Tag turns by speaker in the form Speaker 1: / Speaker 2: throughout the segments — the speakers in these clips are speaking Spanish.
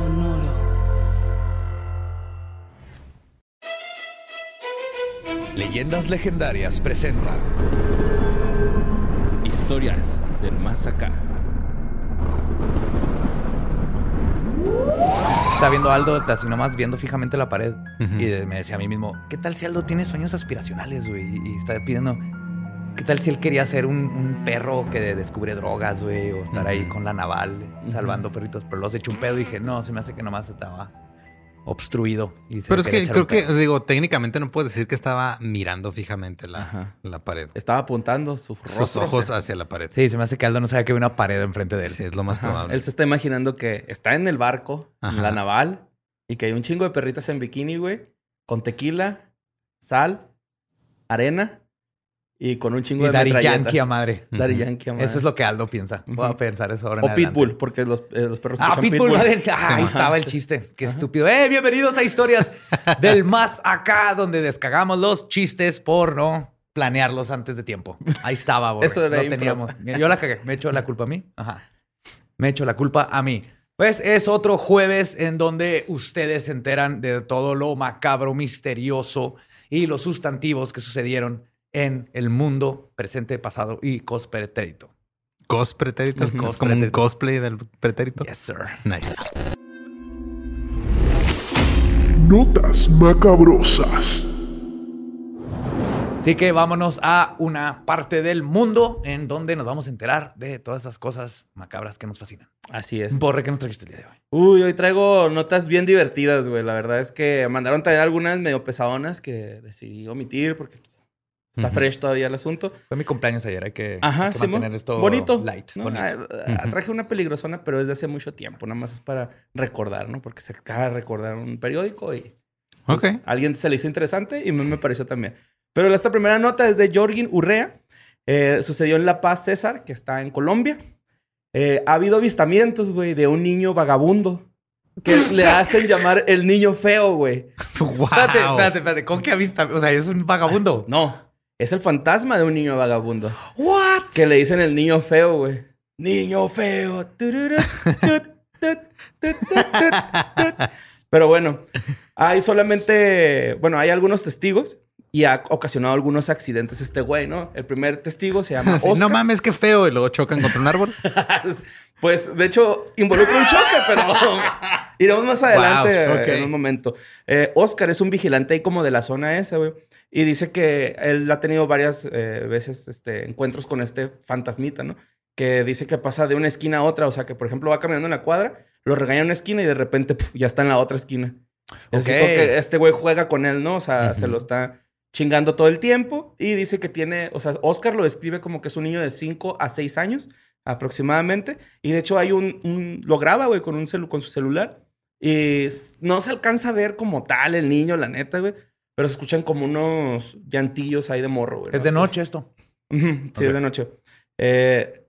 Speaker 1: Sonoro.
Speaker 2: Leyendas legendarias presentan
Speaker 3: Historias del más acá.
Speaker 4: Estaba viendo a Aldo, así nomás viendo fijamente la pared. Y me decía a mí mismo, ¿qué tal si Aldo tiene sueños aspiracionales, güey? Y está pidiendo, ¿qué tal si él quería ser un, un perro que descubre drogas, güey? O estar ahí con la naval salvando perritos. Pero los eché un pedo y dije, no, se me hace que nomás estaba obstruido. Y se
Speaker 5: Pero es que creo que, digo, técnicamente no puedes decir que estaba mirando fijamente la, pared.
Speaker 3: Estaba apuntando su
Speaker 5: Sus ojos
Speaker 3: hacia-
Speaker 5: hacia la pared.
Speaker 4: Sí, se me hace que Aldo no sabía que había una pared enfrente de él.
Speaker 5: Sí, es lo más
Speaker 3: Ajá.
Speaker 5: probable.
Speaker 3: Él se está imaginando que está en el barco, en
Speaker 5: Ajá.
Speaker 3: la naval, y que hay un chingo de perritas en bikini, güey, con tequila, sal, arena y con un chingo
Speaker 4: Y
Speaker 3: de
Speaker 4: Daddy. Yankee a madre.
Speaker 3: Daddy. Yankee a madre.
Speaker 4: Eso es lo que Aldo piensa. Voy a pensar eso ahora en
Speaker 3: O
Speaker 4: adelante.
Speaker 3: Pitbull, porque los, eh, los perros
Speaker 4: Ah, Pitbull. madre. Ah, ahí estaba el chiste. Qué estúpido. ¡Eh! Bienvenidos a Historias del Más Acá, donde descagamos los chistes por no planearlos antes de tiempo. Ahí estaba, Borre.
Speaker 3: Eso era
Speaker 4: Lo teníamos. Yo la cagué. ¿Me echo la culpa a mí? Ajá. Me echo la culpa a mí. Pues es otro jueves en donde ustedes se enteran de todo lo macabro, misterioso y los sustantivos que sucedieron en el mundo presente, pasado y cospretérito.
Speaker 5: Cos pretérito.
Speaker 4: Ujú.
Speaker 5: Es como un
Speaker 4: Cos-pretérito.
Speaker 5: cosplay del pretérito.
Speaker 4: Yes, sir.
Speaker 5: Nice.
Speaker 6: Notas macabrosas.
Speaker 4: Así que vámonos a una parte del mundo en donde nos vamos a enterar de todas esas cosas macabras que nos fascinan.
Speaker 3: Así es.
Speaker 4: Borre, ¿qué nos trajiste el día de hoy?
Speaker 3: Uy, hoy traigo notas bien divertidas, güey. La verdad es que mandaron también algunas medio pesadonas que decidí omitir porque pues, está fresh todavía el asunto.
Speaker 4: Fue mi cumpleaños ayer, hay que,
Speaker 3: Ajá,
Speaker 4: hay que mantener esto
Speaker 3: bonito.
Speaker 4: light.
Speaker 3: ¿no?
Speaker 4: bonito.
Speaker 3: Traje una peligrosona, pero es de hace mucho tiempo. Nada más es para recordar, ¿no? Porque se acaba de recordar un periódico y a alguien se le hizo interesante y mí me pareció también. Pero esta primera nota es de Jorgin Urrea. Eh, sucedió en La Paz, César, que está en Colombia. Eh, ha habido avistamientos, güey, de un niño vagabundo que le hacen llamar el niño feo, güey.
Speaker 5: Wow.
Speaker 4: Espérate, espérate, espérate. ¿Con qué avista? O sea, es un vagabundo.
Speaker 3: No, es el fantasma de un niño vagabundo.
Speaker 4: ¿What?
Speaker 3: Que le dicen el niño feo, güey. Niño feo. Pero bueno, hay solamente, bueno, hay algunos testigos y ha ocasionado algunos accidentes este güey, ¿no? El primer testigo se llama Oscar.
Speaker 5: no mames, qué feo. Y luego chocan contra un árbol.
Speaker 3: pues, de hecho, involucra un choque, pero iremos más adelante
Speaker 5: Wow,
Speaker 3: en un momento. Eh, Oscar es un vigilante ahí como de la zona esa, güey. Y dice que él ha tenido varias eh, veces este, encuentros con este fantasmita, ¿no? Que dice que pasa de una esquina a otra. O sea, que por ejemplo va caminando en la cuadra, lo regaña en una esquina y de repente puf, ya está en la otra esquina. Es así que este güey juega con él, ¿no? O sea, se lo está chingando todo el tiempo. Y dice que tiene, o sea, Oscar lo describe como que es un niño de 5 a 6 años aproximadamente. Y de hecho hay un, un- lo graba, güey, con, un celu- con su celular. Y no se alcanza a ver como tal el niño, la neta, güey. Pero se escuchan como unos llantillos ahí de morro, güey.
Speaker 4: Es de noche esto.
Speaker 3: Sí, es de noche. Eh,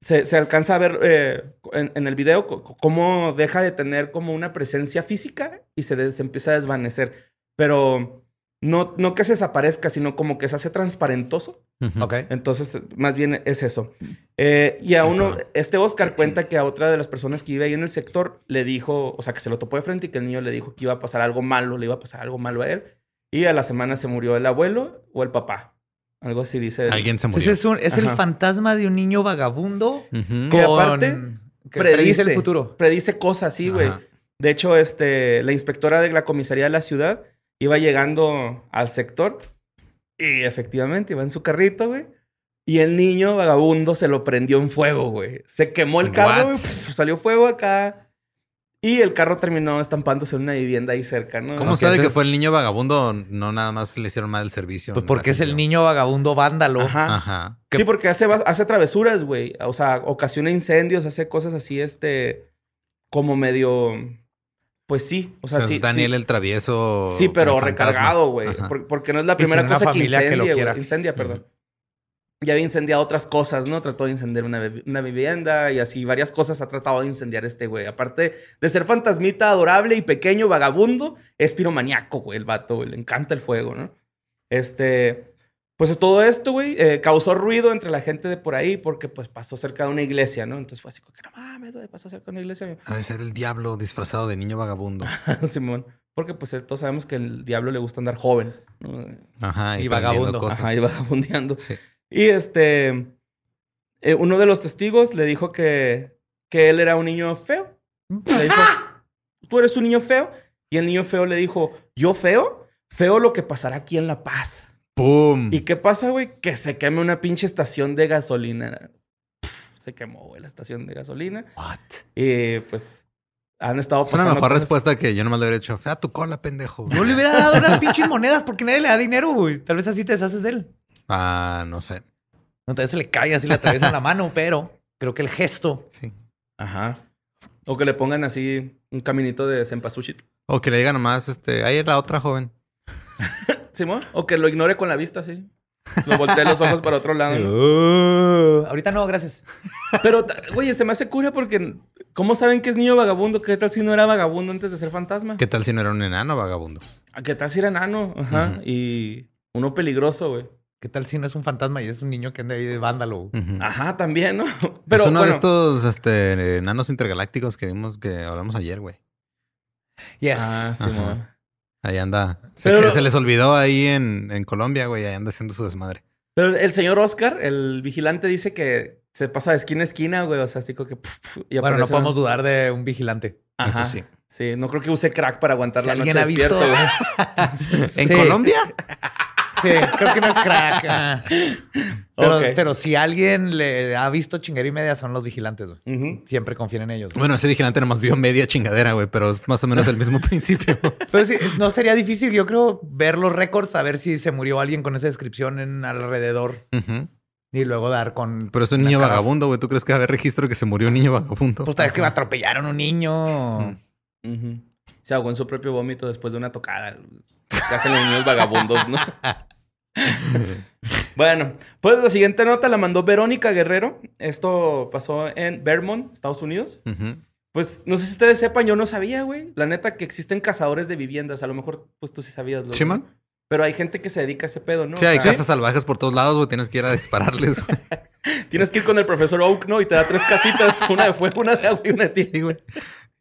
Speaker 3: se, se alcanza a ver eh, en, en el video cómo deja de tener como una presencia física y se, des- se empieza a desvanecer. Pero no, no que se desaparezca, sino como que se hace transparentoso.
Speaker 5: Ujú.
Speaker 4: Ok.
Speaker 3: Entonces, más bien es eso. Eh, y a uno, este Oscar cuenta que a otra de las personas que vive ahí en el sector le dijo, o sea, que se lo topó de frente y que el niño le dijo que iba a pasar algo malo, le iba a pasar algo malo a él. Y a la semana se murió el abuelo o el papá. Algo así dice.
Speaker 5: Alguien se
Speaker 4: Entonces
Speaker 5: murió.
Speaker 4: es, un- es el fantasma de un niño vagabundo.
Speaker 3: Que
Speaker 4: con-
Speaker 3: aparte
Speaker 4: que predice el futuro.
Speaker 3: Predice cosas, sí, güey. De hecho, este, la inspectora de la comisaría de la ciudad iba llegando al sector y efectivamente iba en su carrito, güey. Y el niño vagabundo se lo prendió en fuego, güey. Se quemó el carro, güey, salió fuego acá. Y el carro terminó estampándose en una vivienda ahí cerca, ¿no?
Speaker 5: ¿Cómo
Speaker 4: Ok,
Speaker 5: sabe que fue el niño vagabundo? No nada más le hicieron mal el servicio.
Speaker 4: Pues porque es el niño vagabundo vándalo.
Speaker 3: Ajá.
Speaker 5: Ajá.
Speaker 3: Sí, porque hace, hace travesuras, güey. O sea, ocasiona incendios, hace cosas así, este, como medio, pues sí. O
Speaker 5: O
Speaker 3: sea, sí.
Speaker 5: es Daniel
Speaker 3: sí.
Speaker 5: el travieso.
Speaker 3: Sí, pero
Speaker 5: el
Speaker 3: recargado, güey. Porque no es la primera
Speaker 4: una
Speaker 3: cosa que
Speaker 4: familia que lo
Speaker 3: incendia,
Speaker 4: quiera.
Speaker 3: güey. Incendia, perdón. Ya había incendiado otras cosas, ¿no? Trató de incendiar una, vi- una vivienda y así varias cosas ha tratado de incendiar este güey. Aparte de ser fantasmita adorable y pequeño, vagabundo, es piromaniaco, güey, el vato, güey. Le encanta el fuego, ¿no? Este... Pues todo esto, güey, eh, causó ruido entre la gente de por ahí porque pues pasó cerca de una iglesia, ¿no? Entonces fue así que no mames, güey, pasó cerca de una iglesia.
Speaker 5: Ha de ser el diablo disfrazado de niño vagabundo.
Speaker 3: Simón. Porque pues eh, todos sabemos que el diablo le gusta andar joven. ¿no?
Speaker 5: Ajá.
Speaker 4: Y vagabundo.
Speaker 5: cosas.
Speaker 3: Ajá, y vagabundeando.
Speaker 5: Sí.
Speaker 3: Y este, eh, uno de los testigos le dijo que, que él era un niño feo. Le dijo, tú eres un niño feo. Y el niño feo le dijo, ¿yo feo? Feo lo que pasará aquí en La Paz.
Speaker 5: ¡Pum!
Speaker 3: ¿Y qué pasa, güey? Que se queme una pinche estación de gasolina. Pff, se quemó, güey, la estación de gasolina.
Speaker 4: What?
Speaker 3: Y pues han estado
Speaker 5: Es una
Speaker 3: pasando
Speaker 5: mejor
Speaker 3: cosas-
Speaker 5: respuesta que yo nomás le hubiera dicho, fea tu cola, pendejo.
Speaker 4: No le hubiera dado unas pinches monedas porque nadie le da dinero, güey. Tal vez así te deshaces de él.
Speaker 5: Ah, no sé.
Speaker 4: Vez se le cae así, le atraviesa la mano, pero creo que el gesto.
Speaker 5: Sí.
Speaker 3: Ajá. O que le pongan así un caminito de cempasúchil.
Speaker 5: O que le diga nomás, este, ahí es la otra joven.
Speaker 3: Simón. O que lo ignore con la vista, sí. Lo voltee los ojos para otro lado. ¿no?
Speaker 4: Uh, ahorita no, gracias.
Speaker 3: Pero, güey, se me hace cura porque... ¿Cómo saben que es niño vagabundo? ¿Qué tal si no era vagabundo antes de ser fantasma?
Speaker 5: ¿Qué tal si no era un enano vagabundo?
Speaker 3: ¿A ¿Qué tal si era enano? Ajá. Y uno peligroso, güey.
Speaker 4: ¿Qué tal si no es un fantasma y es un niño que anda ahí de vándalo?
Speaker 3: Ajá, también, ¿no?
Speaker 5: es uno de estos este, enanos intergalácticos que vimos que hablamos ayer, güey.
Speaker 4: Yes.
Speaker 3: Ah,
Speaker 5: Ajá.
Speaker 3: Simón.
Speaker 5: Ahí anda. Se,
Speaker 3: Pero-
Speaker 5: que se les olvidó ahí en, en Colombia, güey. Ahí anda haciendo su desmadre.
Speaker 3: Pero el señor Oscar, el vigilante, dice que se pasa de esquina a esquina, güey. O sea, así como que... puf, puf, y
Speaker 4: bueno, no podemos
Speaker 3: una-
Speaker 4: dudar de un vigilante.
Speaker 3: Ajá.
Speaker 5: Eso sí.
Speaker 3: Sí, no creo que use crack para aguantar
Speaker 4: Si
Speaker 3: la
Speaker 4: alguien
Speaker 3: noche
Speaker 4: ha visto.
Speaker 5: ¿En
Speaker 4: Sí.
Speaker 5: Colombia?
Speaker 4: Sí, creo que no es crack. ah. Pero, pero si alguien le ha visto chinguera y media, son los vigilantes, güey. Siempre confíen en ellos. güey.
Speaker 5: Bueno, ese vigilante nomás vio media chingadera, güey, pero es más o menos el mismo principio.
Speaker 4: Pero sí, no sería difícil, yo creo, ver los récords, saber si se murió alguien con esa descripción en alrededor y luego dar con.
Speaker 5: Pero es un niño
Speaker 4: cara-
Speaker 5: vagabundo, güey. ¿Tú crees que va a haber registro que se murió un niño vagabundo?
Speaker 4: Pues tal vez que atropellaron a un niño.
Speaker 5: Mm.
Speaker 3: Ujú. Se ahogó en su propio vómito después de una tocada. Que hacen los niños vagabundos, ¿no? bueno, pues la siguiente nota la mandó Verónica Guerrero. Esto pasó en Vermont, Estados Unidos. Pues no sé si ustedes sepan, yo no sabía, güey. La neta que existen cazadores de viviendas. A lo mejor, pues tú sí sabías. Lolo,
Speaker 5: Sí.
Speaker 3: Pero hay gente que se dedica a ese pedo, ¿no?
Speaker 5: Sí,
Speaker 3: O
Speaker 5: hay
Speaker 3: sea,
Speaker 5: casas salvajes por todos lados, güey. Tienes que ir a dispararles, güey.
Speaker 3: Tienes que ir con el profesor Oak, ¿no? Y te da tres casitas. Una de fuego, una de agua y una de tierra.
Speaker 5: Sí, güey.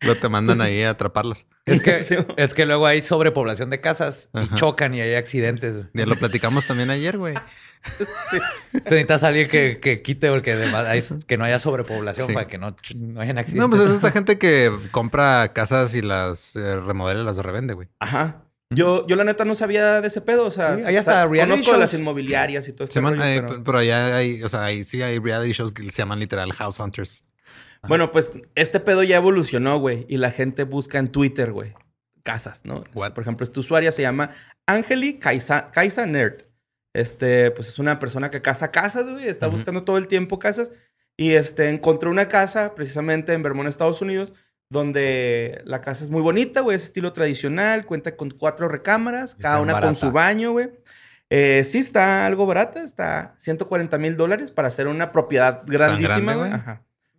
Speaker 5: Luego te mandan ahí a atraparlas.
Speaker 4: Es que,
Speaker 3: Sí.
Speaker 4: es que luego hay sobrepoblación de casas y
Speaker 5: Ajá.
Speaker 4: chocan y hay accidentes.
Speaker 5: Ya lo platicamos también ayer, güey.
Speaker 4: Te necesitas alguien que, que quite porque además hay- que no haya sobrepoblación
Speaker 5: Sí.
Speaker 4: para que no, no hayan accidentes.
Speaker 5: No, pues es esta gente que compra casas y las eh, remodela y las revende, güey.
Speaker 3: Ajá. Yo, yo la neta no sabía de ese pedo, o sea,
Speaker 4: Sí, hay hasta
Speaker 3: sa-
Speaker 4: reality
Speaker 3: conozco de las
Speaker 4: shows.
Speaker 3: inmobiliarias y todo este
Speaker 5: Sí, man,
Speaker 3: rollo,
Speaker 5: eh,
Speaker 3: pero-
Speaker 5: pero allá hay, o sea, ahí sí hay reality shows que se llaman literal House Hunters.
Speaker 3: Bueno, pues este pedo ya evolucionó, güey, y la gente busca en Twitter, güey, casas, ¿no?
Speaker 5: What?
Speaker 3: Por ejemplo, esta usuaria se llama Angeli Kaisa, Kaisa Nerd. Este, pues es una persona que caza casas, güey, está buscando todo el tiempo casas y este encontró una casa precisamente en Vermont, Estados Unidos, donde la casa es muy bonita, güey, es estilo tradicional, cuenta con cuatro recámaras,
Speaker 4: Está
Speaker 3: cada una con su baño, güey. Eh, sí está algo barata, está 140 mil dólares para hacer una propiedad grandísima,
Speaker 5: grande,
Speaker 3: güey.
Speaker 5: güey?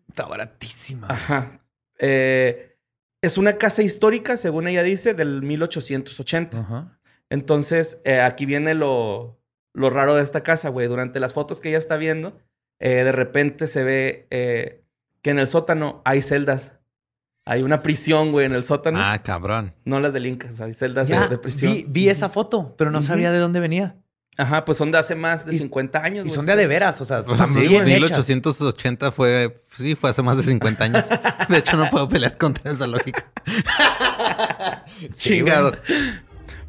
Speaker 4: Está baratísima.
Speaker 3: Ajá. Eh, es una casa histórica, según ella dice, del 1880.
Speaker 4: Ajá.
Speaker 3: Entonces, eh, aquí viene lo, lo raro de esta casa, güey. Durante las fotos que ella está viendo, eh, de repente se ve que en el sótano hay celdas. Hay una prisión, güey, en el sótano.
Speaker 5: Ah, cabrón.
Speaker 3: No las del Incas, hay celdas de,
Speaker 4: Ya,
Speaker 3: de prisión.
Speaker 4: vi, vi esa foto, pero no sabía de dónde venía.
Speaker 3: Ajá, pues son de hace más de
Speaker 4: Y-
Speaker 3: 50 años.
Speaker 4: Y son de a de veras, o sea,
Speaker 5: Pues, sí,
Speaker 4: bien
Speaker 5: güey,
Speaker 4: hechas.
Speaker 5: 1880 fue, sí, fue hace más de 50 años. De hecho, no puedo pelear contra esa lógica. Chingado.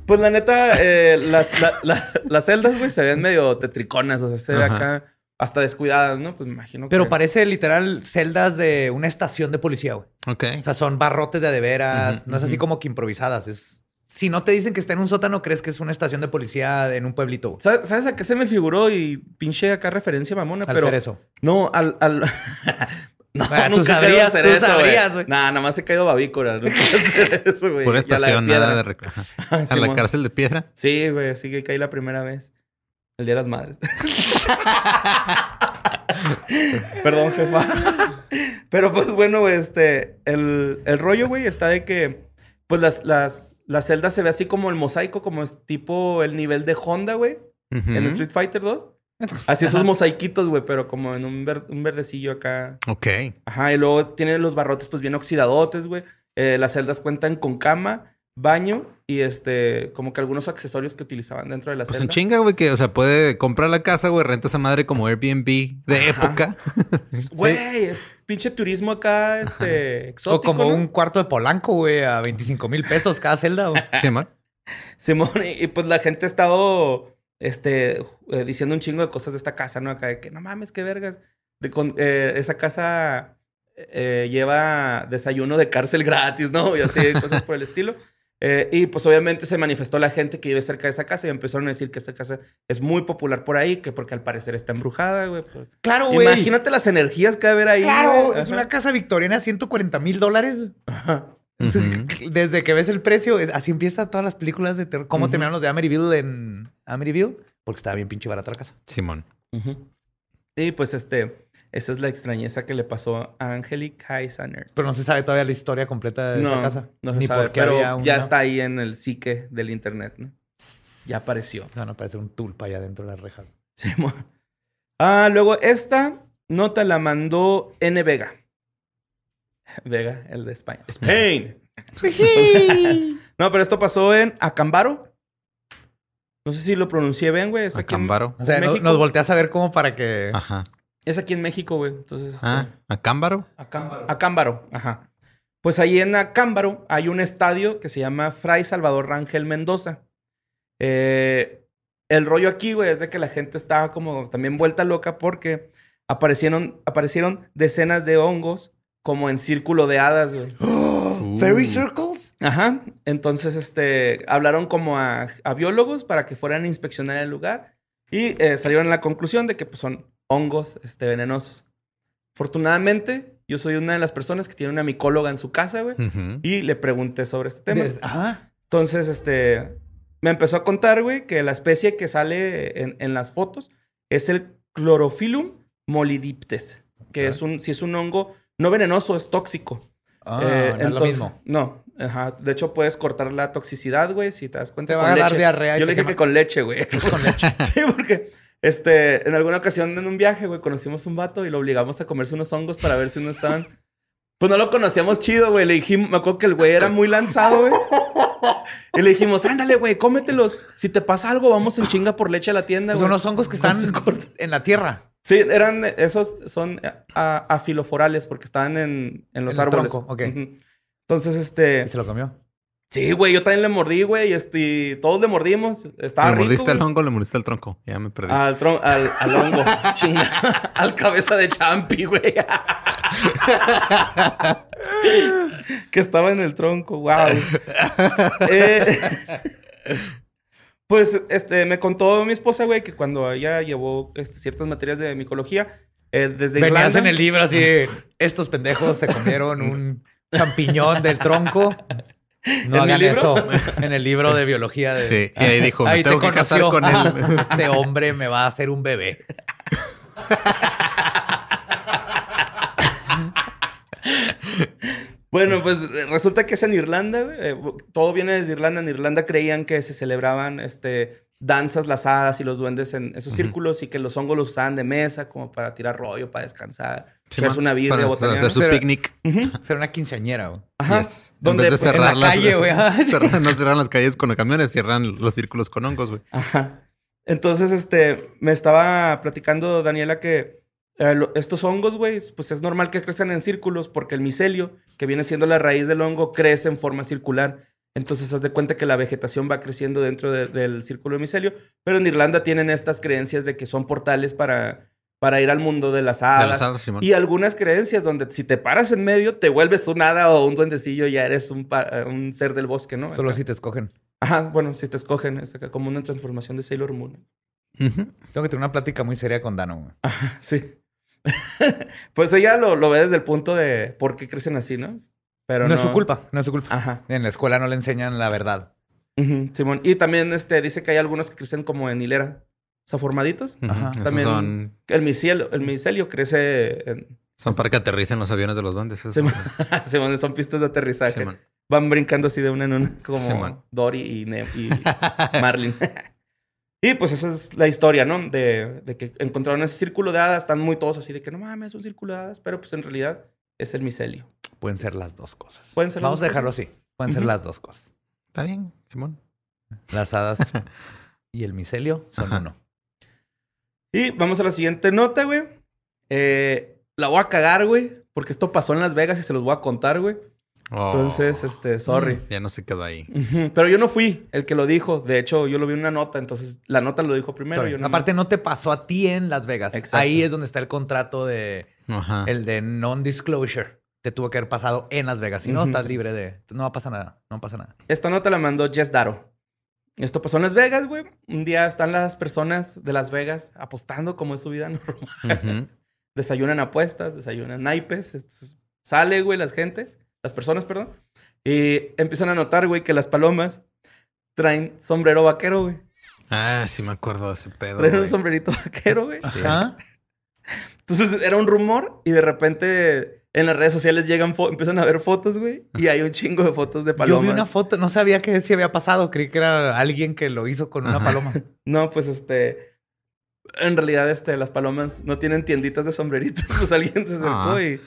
Speaker 3: Pues la neta, eh, las, la- la- las celdas, güey, se ven medio tetriconas. O sea, se ve
Speaker 5: Ajá.
Speaker 3: acá hasta descuidadas, ¿no? Pues me imagino
Speaker 4: Pero
Speaker 3: que...
Speaker 4: parece literal celdas de una estación de policía, güey.
Speaker 5: Ok.
Speaker 4: O sea, son barrotes de a de veras. No es así como que improvisadas. Es... Si no te dicen que está en un sótano, crees que es una estación de policía en un pueblito.
Speaker 3: ¿Sabes, sabes a qué se me figuró? Y pinche acá referencia mamona,
Speaker 4: Al
Speaker 3: pero...
Speaker 4: hacer eso.
Speaker 3: No, al... al... no,
Speaker 4: Ah, tú
Speaker 3: nunca querido
Speaker 4: sabrías,
Speaker 3: hacer
Speaker 4: tú
Speaker 3: eso,
Speaker 4: sabrías, güey.
Speaker 3: Nah, nada más he caído babícora. Hacer eso, güey.
Speaker 5: Pura estación, nada de... rec- Ajá.
Speaker 3: Ah,
Speaker 5: A la cárcel de piedra.
Speaker 3: Sí, güey, sí que caí la primera vez. El Día de las Madres. Perdón, jefa. Pero pues bueno, este, el, el rollo, güey, está de que, pues las, las, las celdas se ve así como el mosaico, como es tipo el nivel de Honda, güey. En Street Fighter 2. Así esos mosaiquitos, güey, pero como en un, ver- un verdecillo acá.
Speaker 5: Ok.
Speaker 3: Ajá, y luego tiene los barrotes pues bien oxidadotes, güey. Eh, las celdas cuentan con cama, baño y este, como que algunos accesorios que utilizaban dentro de la
Speaker 5: Pues
Speaker 3: celda.
Speaker 5: un chinga, güey, que, o sea, puede comprar la casa, güey, renta esa madre como Airbnb de
Speaker 3: Ajá.
Speaker 5: época.
Speaker 3: Güey, es pinche turismo acá, este,
Speaker 4: O
Speaker 3: exótico,
Speaker 4: como
Speaker 3: ¿no?
Speaker 4: un cuarto de Polanco, güey, a 25 mil pesos cada celda, güey.
Speaker 3: Simón, y, y, pues la gente ha estado este, eh, diciendo un chingo de cosas de esta casa, ¿no? Acá de que no mames, qué vergas. De con- eh, esa casa eh, lleva desayuno de cárcel gratis, ¿no? Y así, cosas por el estilo. Eh, y pues obviamente se manifestó la gente que vive cerca de esa casa y empezaron a decir que esa casa es muy popular por ahí, que porque al parecer está embrujada, güey. Pues,
Speaker 4: Claro,
Speaker 3: Imagínate las energías que va a haber ahí.
Speaker 4: Claro,
Speaker 3: güey.
Speaker 4: es
Speaker 3: Ajá.
Speaker 4: una casa victoriana, 140 mil dólares.
Speaker 3: Ajá.
Speaker 4: Desde que ves el precio, es- así empiezan todas las películas de terror. ¿Cómo
Speaker 3: Ujú.
Speaker 4: terminaron los de Amityville en Amityville? Porque estaba bien pinche barata la casa.
Speaker 5: Simón.
Speaker 3: Y pues este, esa es la extrañeza que le pasó a Angelica Heisaner.
Speaker 4: Pero no se sabe todavía la historia completa de esa casa.
Speaker 3: No se
Speaker 4: Ni
Speaker 3: sabe,
Speaker 4: por qué
Speaker 3: pero
Speaker 4: había un...
Speaker 3: ya está ahí en el psique del internet, ¿no? Ya apareció.
Speaker 4: Van a aparecer un tulpa allá dentro de la reja.
Speaker 3: Simón. Ah, luego esta nota la mandó N. Vega. Vega, el de España. Spain. no, pero esto pasó en Acambaro. No sé si lo pronuncié bien, güey. En-
Speaker 5: Acámbaro.
Speaker 4: O sea, no-
Speaker 3: México.
Speaker 4: nos volteas a ver como para que...
Speaker 5: Ajá.
Speaker 3: Es aquí en México, güey. Entonces.
Speaker 5: Ah,
Speaker 3: este,
Speaker 5: Acámbaro.
Speaker 3: Acámbaro. Acámbaro, ajá. Pues ahí en Acámbaro hay un estadio que se llama Fray Salvador Rangel Mendoza. Eh, el rollo aquí, güey, es de que la gente estaba como también vuelta loca porque aparecieron, aparecieron decenas de hongos como en círculo de hadas, güey.
Speaker 4: ¿Fairy. Circles?
Speaker 3: Ajá. Entonces, este, hablaron como a, a biólogos para que fueran a inspeccionar el lugar y eh, salieron a la conclusión de que pues, son hongos este, venenosos. Afortunadamente, yo soy una de las personas que tiene una micóloga en su casa, güey,
Speaker 5: Ujú.
Speaker 3: y le pregunté sobre este tema.
Speaker 4: De- Ajá.
Speaker 3: Entonces, este, me empezó a contar, güey, que la especie que sale en, en las fotos es el Chlorophyllum molidiptes, que
Speaker 5: Ok.
Speaker 3: es un, si es un hongo no venenoso, es tóxico.
Speaker 4: Ah,
Speaker 3: Eh,
Speaker 4: no es lo mismo.
Speaker 3: No, ajá. De hecho, puedes cortar la toxicidad, güey, si te das cuenta.
Speaker 4: Te va a dar diarrea
Speaker 3: Yo le dije que con leche, güey.
Speaker 4: Con leche.
Speaker 3: sí, porque este, en alguna ocasión en un viaje, güey, conocimos un vato y lo obligamos a comerse unos hongos para ver si no estaban. Pues no lo conocíamos chido, güey. Le dijimos, me acuerdo que el güey era muy lanzado, güey. Y le dijimos, ándale, güey, cómetelos. Si te pasa algo, vamos en chinga por leche a la tienda, güey.
Speaker 4: Son los hongos que están en la tierra.
Speaker 3: Sí, eran, esos son afiloforales porque estaban en, en los
Speaker 4: En el
Speaker 3: árboles.
Speaker 4: tronco, ok.
Speaker 3: Ujú. Entonces, este.
Speaker 4: Y se lo comió.
Speaker 3: Sí, güey, yo también le mordí, güey, y este, todos le mordimos. Estaba
Speaker 5: ¿Le
Speaker 3: rico,
Speaker 5: mordiste al hongo o le mordiste al tronco? Ya me perdí.
Speaker 3: Al, tron- al, al hongo, chinga. al cabeza de champi, güey. que estaba en el tronco, wow. Eh, pues, este, me contó mi esposa, güey, que cuando ella llevó este, ciertas materias de micología, eh, desde
Speaker 4: Venías
Speaker 3: Irlanda...
Speaker 4: en el libro así, estos pendejos se comieron un champiñón del tronco. No
Speaker 3: ¿En
Speaker 4: hagan
Speaker 3: libro?
Speaker 4: eso. En el libro de biología de...
Speaker 5: Sí, y ahí dijo, me
Speaker 4: Ahí te
Speaker 5: tengo que casar con él.
Speaker 4: Este hombre me va a hacer un bebé.
Speaker 3: Bueno, pues resulta que es en Irlanda. Eh, todo viene desde Irlanda. En Irlanda creían que se celebraban este, danzas, las hadas y los duendes en esos círculos y que los hongos los usaban de mesa como para tirar rollo, para descansar.
Speaker 5: Sí, man,
Speaker 3: una
Speaker 5: para
Speaker 3: botanear.
Speaker 5: hacer su picnic.
Speaker 4: Ser una quinceañera, güey.
Speaker 3: Ajá.
Speaker 5: Yes.
Speaker 3: Donde,
Speaker 5: en vez de
Speaker 3: pues, en
Speaker 5: cerrar
Speaker 4: la
Speaker 5: las,
Speaker 4: calle, güey.
Speaker 5: cerrar- no cerrar las calles con los camiones, cierran los círculos con hongos, güey.
Speaker 3: Ajá. Entonces, este, me estaba platicando Daniela que eh, lo- estos hongos, güey, pues es normal que crezcan en círculos porque el micelio, que viene siendo la raíz del hongo, crece en forma circular. Entonces, haz de cuenta que la vegetación va creciendo dentro de- del círculo de micelio. Pero en Irlanda tienen estas creencias de que son portales para, para ir al mundo de las
Speaker 5: De
Speaker 3: hadas.
Speaker 5: las hadas, Simón.
Speaker 3: Y algunas creencias donde si te paras en medio, te vuelves un hada o un duendecillo, ya eres un, un ser del bosque, ¿no?
Speaker 4: Solo
Speaker 3: Acá.
Speaker 4: si te escogen.
Speaker 3: Ajá, bueno, si te escogen, es acá como una transformación de Sailor Moon.
Speaker 4: Tengo que tener una plática muy seria con Dano, güey.
Speaker 3: Sí. pues ella lo, lo ve desde el punto de por qué crecen así, ¿no? Pero
Speaker 4: no, es su culpa, no es su culpa.
Speaker 3: Ajá.
Speaker 4: En la escuela no le enseñan la verdad.
Speaker 3: Ujú, Simón. Y también este, dice que hay algunos que crecen como en hilera. O sea, formaditos.
Speaker 4: Ajá.
Speaker 3: También
Speaker 5: son,
Speaker 3: el micelio, el micelio crece en...
Speaker 5: son para que aterricen los aviones de los duendes. esos.
Speaker 3: Simón, Simón, son pistas de aterrizaje.
Speaker 5: Simón.
Speaker 3: Van brincando así de una en una, como
Speaker 5: Simón.
Speaker 3: Dory y, Ne- y Marlin. Y pues esa es la historia, ¿no? De, de que encontraron ese círculo de hadas. Están muy todos así de que no mames, es un círculo de hadas. Pero pues en realidad es el micelio.
Speaker 4: Pueden ser las dos cosas.
Speaker 3: Pueden ser las
Speaker 4: Vamos
Speaker 3: dos
Speaker 4: a dejarlo
Speaker 3: cosas.
Speaker 4: así. Pueden ser las dos cosas.
Speaker 5: Está bien, Simón.
Speaker 4: Las hadas y el micelio son
Speaker 5: Ajá.
Speaker 4: uno.
Speaker 3: Y vamos a la siguiente nota, güey. Eh, la voy a cagar, güey. Porque esto pasó en Las Vegas y se los voy a contar, güey.
Speaker 5: Oh.
Speaker 3: Entonces, este, sorry.
Speaker 5: Ya no se quedó ahí.
Speaker 3: Pero yo no fui el que lo dijo. De hecho, yo lo vi en una nota. Entonces, la nota lo dijo primero. Yo no-
Speaker 4: Aparte, no te pasó a ti en Las Vegas.
Speaker 3: Exacto.
Speaker 4: Ahí es donde está el contrato de
Speaker 5: Ajá.
Speaker 4: el de non-disclosure. Te tuvo que haber pasado en Las Vegas. Si no, estás libre de. No pasa nada. No pasa nada.
Speaker 3: Esta nota la mandó Jess Daro. Esto pasó en Las Vegas, güey. Un día están las personas de Las Vegas apostando como es su vida normal. Desayunan apuestas, desayunan naipes. Sale, güey, las gentes, las personas, perdón. Y empiezan a notar, güey, que las palomas traen sombrero vaquero, güey.
Speaker 5: Ah, sí me acuerdo de ese pedo.
Speaker 3: Traen un sombrerito vaquero, güey.
Speaker 4: Ajá.
Speaker 3: Entonces era un rumor y de repente en las redes sociales llegan, empiezan a ver fotos, güey. Y hay un chingo de fotos de
Speaker 4: Yo
Speaker 3: palomas.
Speaker 4: vi una foto, no sabía que sí había pasado. Creí que era alguien que lo hizo con una
Speaker 5: Ajá.
Speaker 4: paloma.
Speaker 3: No, pues este. En realidad, este, las palomas no tienen tienditas de sombreritos. Pues alguien se acercó
Speaker 5: Ah.
Speaker 3: y.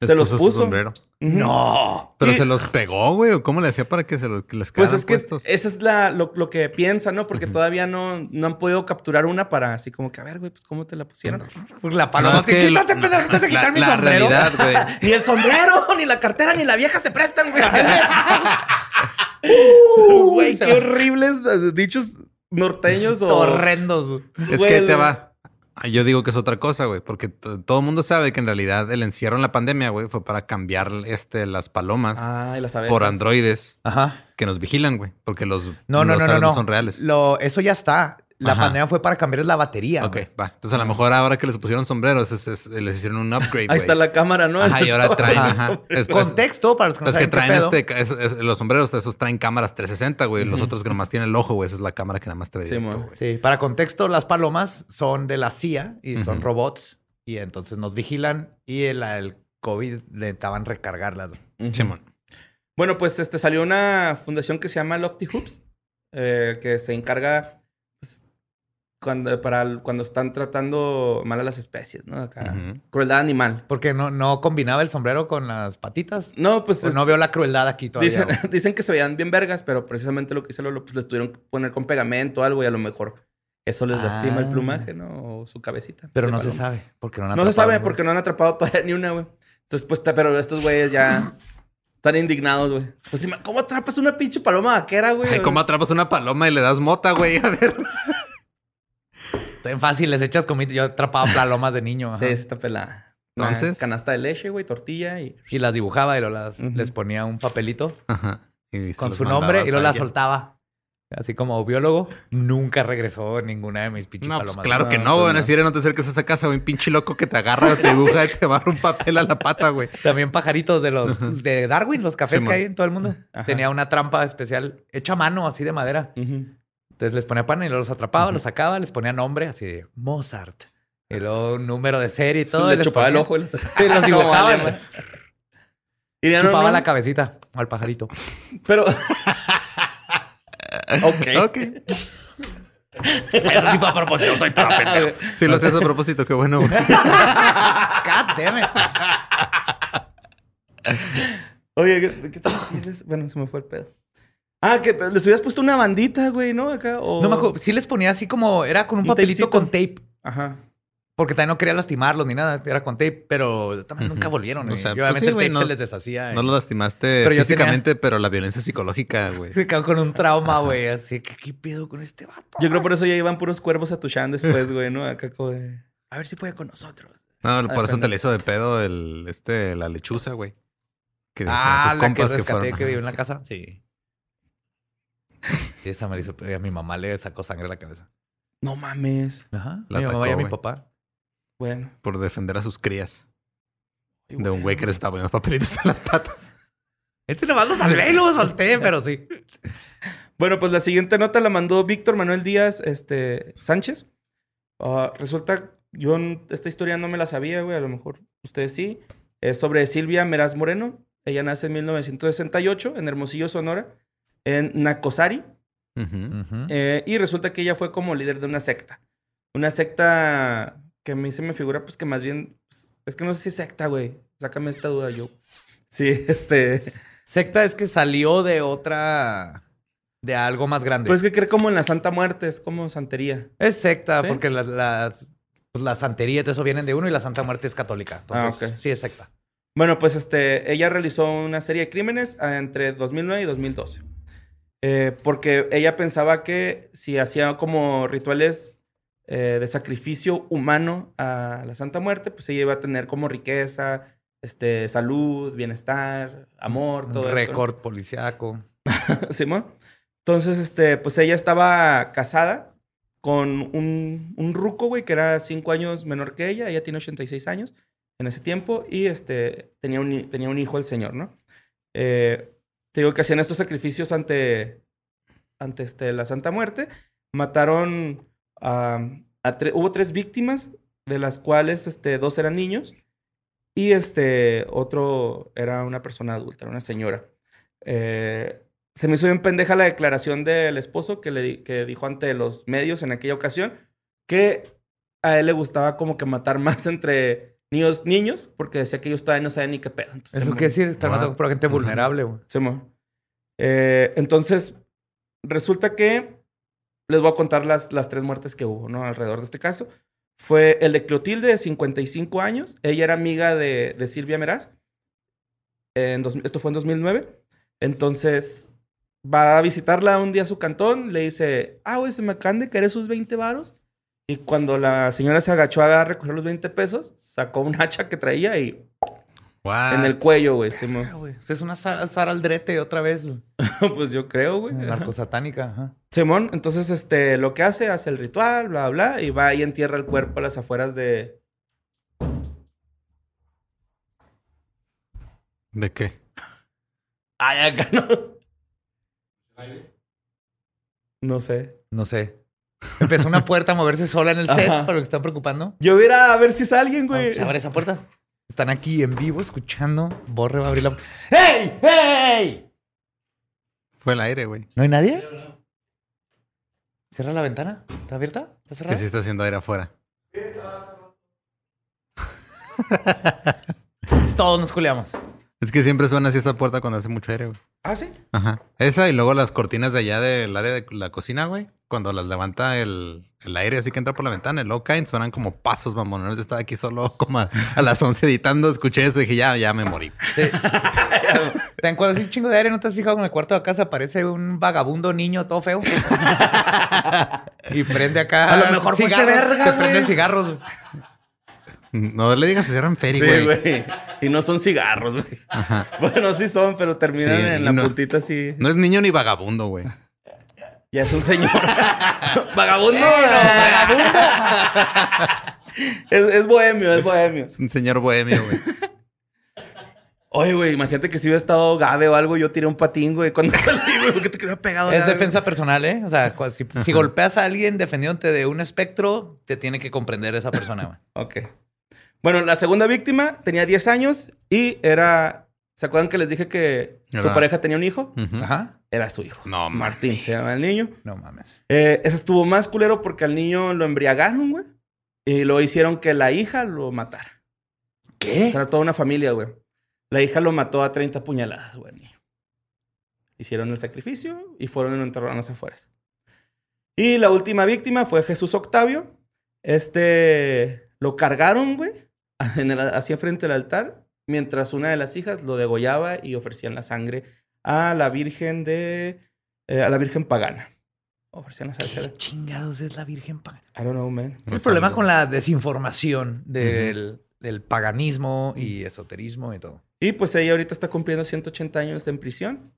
Speaker 5: Les
Speaker 3: se los
Speaker 5: su
Speaker 3: puso.
Speaker 5: sombrero.
Speaker 3: Ujú.
Speaker 4: No.
Speaker 5: Pero se los pegó, güey. ¿O cómo le hacía para que se los, que les
Speaker 3: Pues
Speaker 5: quedaran
Speaker 3: es que
Speaker 5: puestos?
Speaker 3: esa es la, lo, lo que piensa, ¿no? Porque todavía no, no han podido capturar una para así como que, a ver, güey, pues cómo te la pusieron.
Speaker 4: Pues la paloma
Speaker 5: es
Speaker 4: que,
Speaker 5: que
Speaker 4: quítate, quitar
Speaker 5: la-
Speaker 4: mi
Speaker 5: la
Speaker 4: sombrero.
Speaker 5: realidad, güey.
Speaker 3: ni el sombrero, ni la cartera, ni la vieja se prestan, güey.
Speaker 4: Uh,
Speaker 3: Güey, qué horribles eh, dichos norteños o.
Speaker 4: Horrendos.
Speaker 5: Es
Speaker 3: Güey,
Speaker 5: que te va. Ah, Yo digo que es otra cosa, güey, porque todo el mundo sabe que en realidad el encierro en la pandemia, güey, fue para cambiar este, las palomas
Speaker 3: las abejas.
Speaker 5: por androides
Speaker 4: Ajá.
Speaker 5: que nos vigilan, güey, porque los,
Speaker 4: No, no,
Speaker 5: los
Speaker 4: no, no, no.
Speaker 5: son reales.
Speaker 4: Lo, eso ya está. La
Speaker 5: Ajá.
Speaker 4: pandemia fue para cambiarles la batería.
Speaker 5: Ok, va. Entonces, a lo mejor ahora que les pusieron sombreros, es- es- les hicieron un upgrade,
Speaker 3: Ahí está la cámara, ¿no?
Speaker 5: Ajá, y ahora traen,
Speaker 4: Ajá.
Speaker 5: ajá. Es, pues-
Speaker 4: Contexto para los que no
Speaker 5: es que
Speaker 4: saben qué
Speaker 5: traen
Speaker 4: pedo.
Speaker 5: este, es- es- los sombreros, esos traen cámaras 360, güey. Los otros que nomás tienen el ojo, güey. Esa es la cámara que nada más te ve
Speaker 3: Sí,
Speaker 5: directo.
Speaker 4: Sí, para contexto, las palomas son de la CIA y son robots. Y entonces nos vigilan y el, el COVID necesitaban recargarlas.
Speaker 5: Simón.
Speaker 3: Bueno, pues este salió una fundación que se llama Lofty Hoops, eh, que se encarga cuando, para el- cuando están tratando mal a las especies, ¿no? Acá. Crueldad animal.
Speaker 4: Porque no, no combinaba el sombrero con las patitas.
Speaker 3: No, pues
Speaker 4: Pues
Speaker 3: es-
Speaker 4: no veo la crueldad aquí todavía.
Speaker 3: dicen, dicen que se veían bien vergas, pero precisamente lo que hice Lolo, pues les tuvieron que poner con pegamento o algo y a lo mejor eso les lastima el
Speaker 4: Ah.
Speaker 3: plumaje, ¿no? O su cabecita.
Speaker 4: Pero no se sabe. Porque no, han
Speaker 3: No se
Speaker 4: atrapado
Speaker 3: sabe porque no han atrapado todavía ni una, güey. Entonces, pues, pero estos güeyes ya están indignados, güey. Pues, ¿cómo atrapas una pinche paloma vaquera, güey?
Speaker 5: Ay, ¿cómo atrapas una paloma y le das mota, güey? A ver.
Speaker 4: Tan fácil, les echas comida. Yo atrapaba palomas de niño. ajá.
Speaker 3: Sí, está pelada. Una
Speaker 5: Entonces.
Speaker 3: canasta de leche, güey, tortilla y...
Speaker 4: Y las dibujaba y luego las, les ponía un papelito
Speaker 5: Ajá. Y
Speaker 4: con su nombre y luego
Speaker 5: a
Speaker 4: las soltaba. Así como biólogo, nunca regresó ninguna de mis pinches
Speaker 5: No, pues
Speaker 4: palomas.
Speaker 5: claro que
Speaker 3: No, pues
Speaker 5: güey.
Speaker 3: no.
Speaker 5: Así no te acerques a esa casa, güey. Un pinche loco que te agarra, te dibuja y te barra un papel a la pata, güey.
Speaker 4: También pajaritos de los de Darwin, los cafés
Speaker 5: Sí,
Speaker 4: que hay en todo el mundo.
Speaker 3: Ajá.
Speaker 4: Tenía una trampa especial hecha a mano, así de madera.
Speaker 3: Ujú.
Speaker 4: Entonces les ponía pan y luego los atrapaba, los sacaba, les ponía nombre, así de Mozart. Y luego un número de serie y todo. y
Speaker 3: Le
Speaker 4: les
Speaker 3: chupaba el ojo. y
Speaker 4: los dibujaba.
Speaker 3: vale. Y no-
Speaker 4: Chupaba
Speaker 3: no-
Speaker 4: la cabecita al pajarito.
Speaker 3: Pero... ok.
Speaker 5: Ok.
Speaker 4: Eso sí fue a propósito, soy tan pendejo.
Speaker 5: Sí, lo hacías a propósito. Qué bueno.
Speaker 4: God damn it.
Speaker 3: Oye, ¿qué, qué tal si les- Bueno, se me fue el pedo. Ah, que les hubieras puesto una bandita, güey, ¿no? Acá, o...
Speaker 4: No me acuerdo. Sí les ponía así como... Era con un,
Speaker 3: Un
Speaker 4: papelito
Speaker 3: tapecito.
Speaker 4: con tape.
Speaker 3: Ajá.
Speaker 4: Porque también no quería lastimarlos ni nada. Era con tape. Pero también nunca volvieron.
Speaker 5: O
Speaker 4: güey.
Speaker 5: sea,
Speaker 4: y
Speaker 5: pues
Speaker 4: obviamente
Speaker 5: sí,
Speaker 4: el
Speaker 5: güey,
Speaker 4: tape
Speaker 5: no-
Speaker 4: se les deshacía.
Speaker 5: No
Speaker 4: y-
Speaker 5: lo lastimaste
Speaker 4: Pero
Speaker 5: físicamente, pero la violencia psicológica, güey.
Speaker 4: Se quedó con un trauma, güey. Así que, ¿qué pedo con este vato?
Speaker 3: Yo creo por eso ya iban puros cuervos a Tushan después, güey, ¿no? Acá como de... A ver si puede con nosotros.
Speaker 5: No, por eso te le hizo de pedo el, este, la lechuza, güey. Que con
Speaker 4: Ah,
Speaker 5: sus
Speaker 4: la que
Speaker 5: compas
Speaker 4: rescaté que,
Speaker 5: fueron-
Speaker 4: vivió en la casa. Sí. Esa la hizo. A mi mamá le sacó sangre a la cabeza.
Speaker 3: No mames.
Speaker 4: Ajá.
Speaker 5: La
Speaker 4: mi mamá y a mi
Speaker 5: güey.
Speaker 4: papá.
Speaker 3: Bueno.
Speaker 5: por defender a sus crías. De un güey que les estaba poniendo papelitos en las patas.
Speaker 4: Este nomás lo salvé y lo solté, pero sí.
Speaker 3: Bueno, pues la siguiente nota la mandó Víctor Manuel Díaz este, Sánchez. Ah, resulta, yo esta historia no me la sabía, güey, a lo mejor ustedes sí. Es sobre Silvia Meraz Moreno. Ella nace en 1968 en Hermosillo, Sonora, en.
Speaker 5: Ujú.
Speaker 3: Eh, y resulta que ella fue como líder de una secta. Una secta que a mí se me figura, pues que más bien. pues, es que no sé si es secta, güey. Sácame esta duda yo. Sí, este.
Speaker 4: Secta es que salió de otra. de algo más grande.
Speaker 3: Pues que cree como en la Santa Muerte, es como santería.
Speaker 4: es secta,
Speaker 3: ¿Sí?
Speaker 4: porque las, las, pues, la santería y todo eso vienen de uno y la Santa Muerte es católica. Entonces,
Speaker 3: Ah, ok.
Speaker 4: sí es secta.
Speaker 3: Bueno, pues este, ella realizó una serie de crímenes ah, entre 2009 y 2012. Eh, porque ella pensaba que si hacía como rituales eh, de sacrificio humano a la Santa Muerte, pues ella iba a tener como riqueza, este, salud, bienestar, amor, todo
Speaker 4: récord policiaco.
Speaker 3: Simón. Entonces, este, pues ella estaba casada con un, un ruco, güey, que era cinco años menor que ella. Ella tiene 86 años en ese tiempo y este, tenía, un, tenía un hijo el señor, ¿no? Eh, te digo que hacían estos sacrificios ante, ante este, la Santa Muerte. Mataron a... hubo tres víctimas, de las cuales este, dos eran niños y este otro era una persona adulta, una señora. Eh, se me hizo bien pendeja la declaración del esposo que, le que dijo ante los medios en aquella ocasión que a él le gustaba como que matar más entre niños, niños porque decía que ellos todavía no sabían ni qué pedo. Entonces,
Speaker 4: Es lo
Speaker 3: Simón,
Speaker 4: que decir,
Speaker 5: What?
Speaker 4: matando por gente vulnerable, güey.
Speaker 3: Simón. Eh, entonces, resulta que les voy a contar las, las tres muertes que hubo, ¿no? Alrededor de este caso. Fue el de Clotilde, de 55 años. Ella era amiga de, de Silvia Meraz. En dos- esto fue en 2009. Entonces, va a visitarla un día a su cantón. Le dice, ah, güey, se me acaban de caer esos 20 varos. Y cuando la señora se agachó a recoger los 20 pesos, sacó un hacha que traía y
Speaker 5: What?
Speaker 3: en el cuello, güey. Simón.
Speaker 4: Ah. Es una Sara Sara Aldrete otra vez. güey.
Speaker 3: pues yo creo, güey. Ajá.
Speaker 4: Narcosatánica. Ajá.
Speaker 3: Simón, entonces, este, lo que hace, hace el ritual, bla, bla, y va y entierra el cuerpo a las afueras de...
Speaker 5: ¿De qué?
Speaker 3: Ay, acá no. No sé.
Speaker 4: No sé. Empezó una puerta a moverse sola en el set,
Speaker 3: Ajá.
Speaker 4: por lo que está preocupando.
Speaker 3: Yo voy a ir a ver si es alguien,
Speaker 4: Ah,
Speaker 3: güey.
Speaker 4: pues abre esa puerta. Están aquí en vivo escuchando. Borre va a abrir la ¡Hey! ¡Hey!
Speaker 5: Fue el aire, güey.
Speaker 4: ¿No hay nadie? Cierra la ventana. ¿Está abierta? ¿Está
Speaker 5: Que
Speaker 4: cerrada?
Speaker 5: sí está haciendo aire afuera.
Speaker 4: Todos nos culeamos.
Speaker 5: Es que siempre suena así esa puerta cuando hace mucho aire, güey.
Speaker 3: ¿Ah, sí?
Speaker 5: Ajá. Esa y luego las cortinas de allá del área de la cocina, güey. Cuando las levanta el, el aire así que entra por la ventana, luego caen, suenan como pasos, mamón. Yo estaba aquí solo como a, a las 11 editando, escuché eso y dije, ya, ya me morí.
Speaker 4: Sí. Ten, cuando hace un chingo de aire, ¿no te has fijado en el cuarto de casa aparece un vagabundo niño todo feo? y prende acá.
Speaker 3: A lo mejor fue verga,
Speaker 4: Te prende
Speaker 3: güey.
Speaker 4: cigarros. güey.
Speaker 5: No le digas que eran Ferry,
Speaker 3: Sí,
Speaker 5: güey.
Speaker 3: güey. Y no son cigarros, güey.
Speaker 5: Ajá.
Speaker 3: Bueno, sí son, pero terminan
Speaker 5: Sí,
Speaker 3: en la
Speaker 5: no-
Speaker 3: puntita así.
Speaker 5: No es niño ni vagabundo, güey.
Speaker 3: Ya es un señor. ¡Vagabundo! ¡Vagabundo! es, es bohemio, es bohemio.
Speaker 5: Es un señor bohemio, güey.
Speaker 3: Oye, güey, imagínate que si hubiera estado Gabe o algo, yo tiré un patín, güey, cuando salí, güey, porque te quería pegado.
Speaker 4: Es
Speaker 3: Gabe?
Speaker 4: defensa personal, ¿eh? O sea, si, si golpeas a alguien defendiéndote de un espectro, te tiene que comprender esa persona, güey.
Speaker 3: Ok. Bueno, la segunda víctima tenía 10 años y era. ¿Se acuerdan que les dije que su pareja tenía un hijo?
Speaker 4: Ajá.
Speaker 3: Era su hijo.
Speaker 5: No,
Speaker 3: Martín
Speaker 5: mames.
Speaker 3: se llama el niño.
Speaker 4: No mames.
Speaker 3: Eh, ese estuvo más culero porque al niño lo embriagaron, güey. Y lo hicieron que la hija lo matara. O
Speaker 4: ¿Qué?
Speaker 3: sea, era toda una familia, güey. La hija lo mató a 30 puñaladas, güey, niño. Hicieron el sacrificio y fueron y lo enterraron a las afueras. Y la última víctima fue Jesús Octavio. Este lo cargaron, güey, en el- hacia frente del altar, mientras una de las hijas lo degollaba y ofrecían la sangre a la Virgen de. eh, a la Virgen pagana. Ofrecían la sangre.
Speaker 4: ¿Qué chingados es la Virgen pagana?
Speaker 3: I don't know, man.
Speaker 5: No
Speaker 4: El problema con la desinformación del, del paganismo y esoterismo y todo.
Speaker 3: Y pues ella ahorita está cumpliendo 180 años en prisión.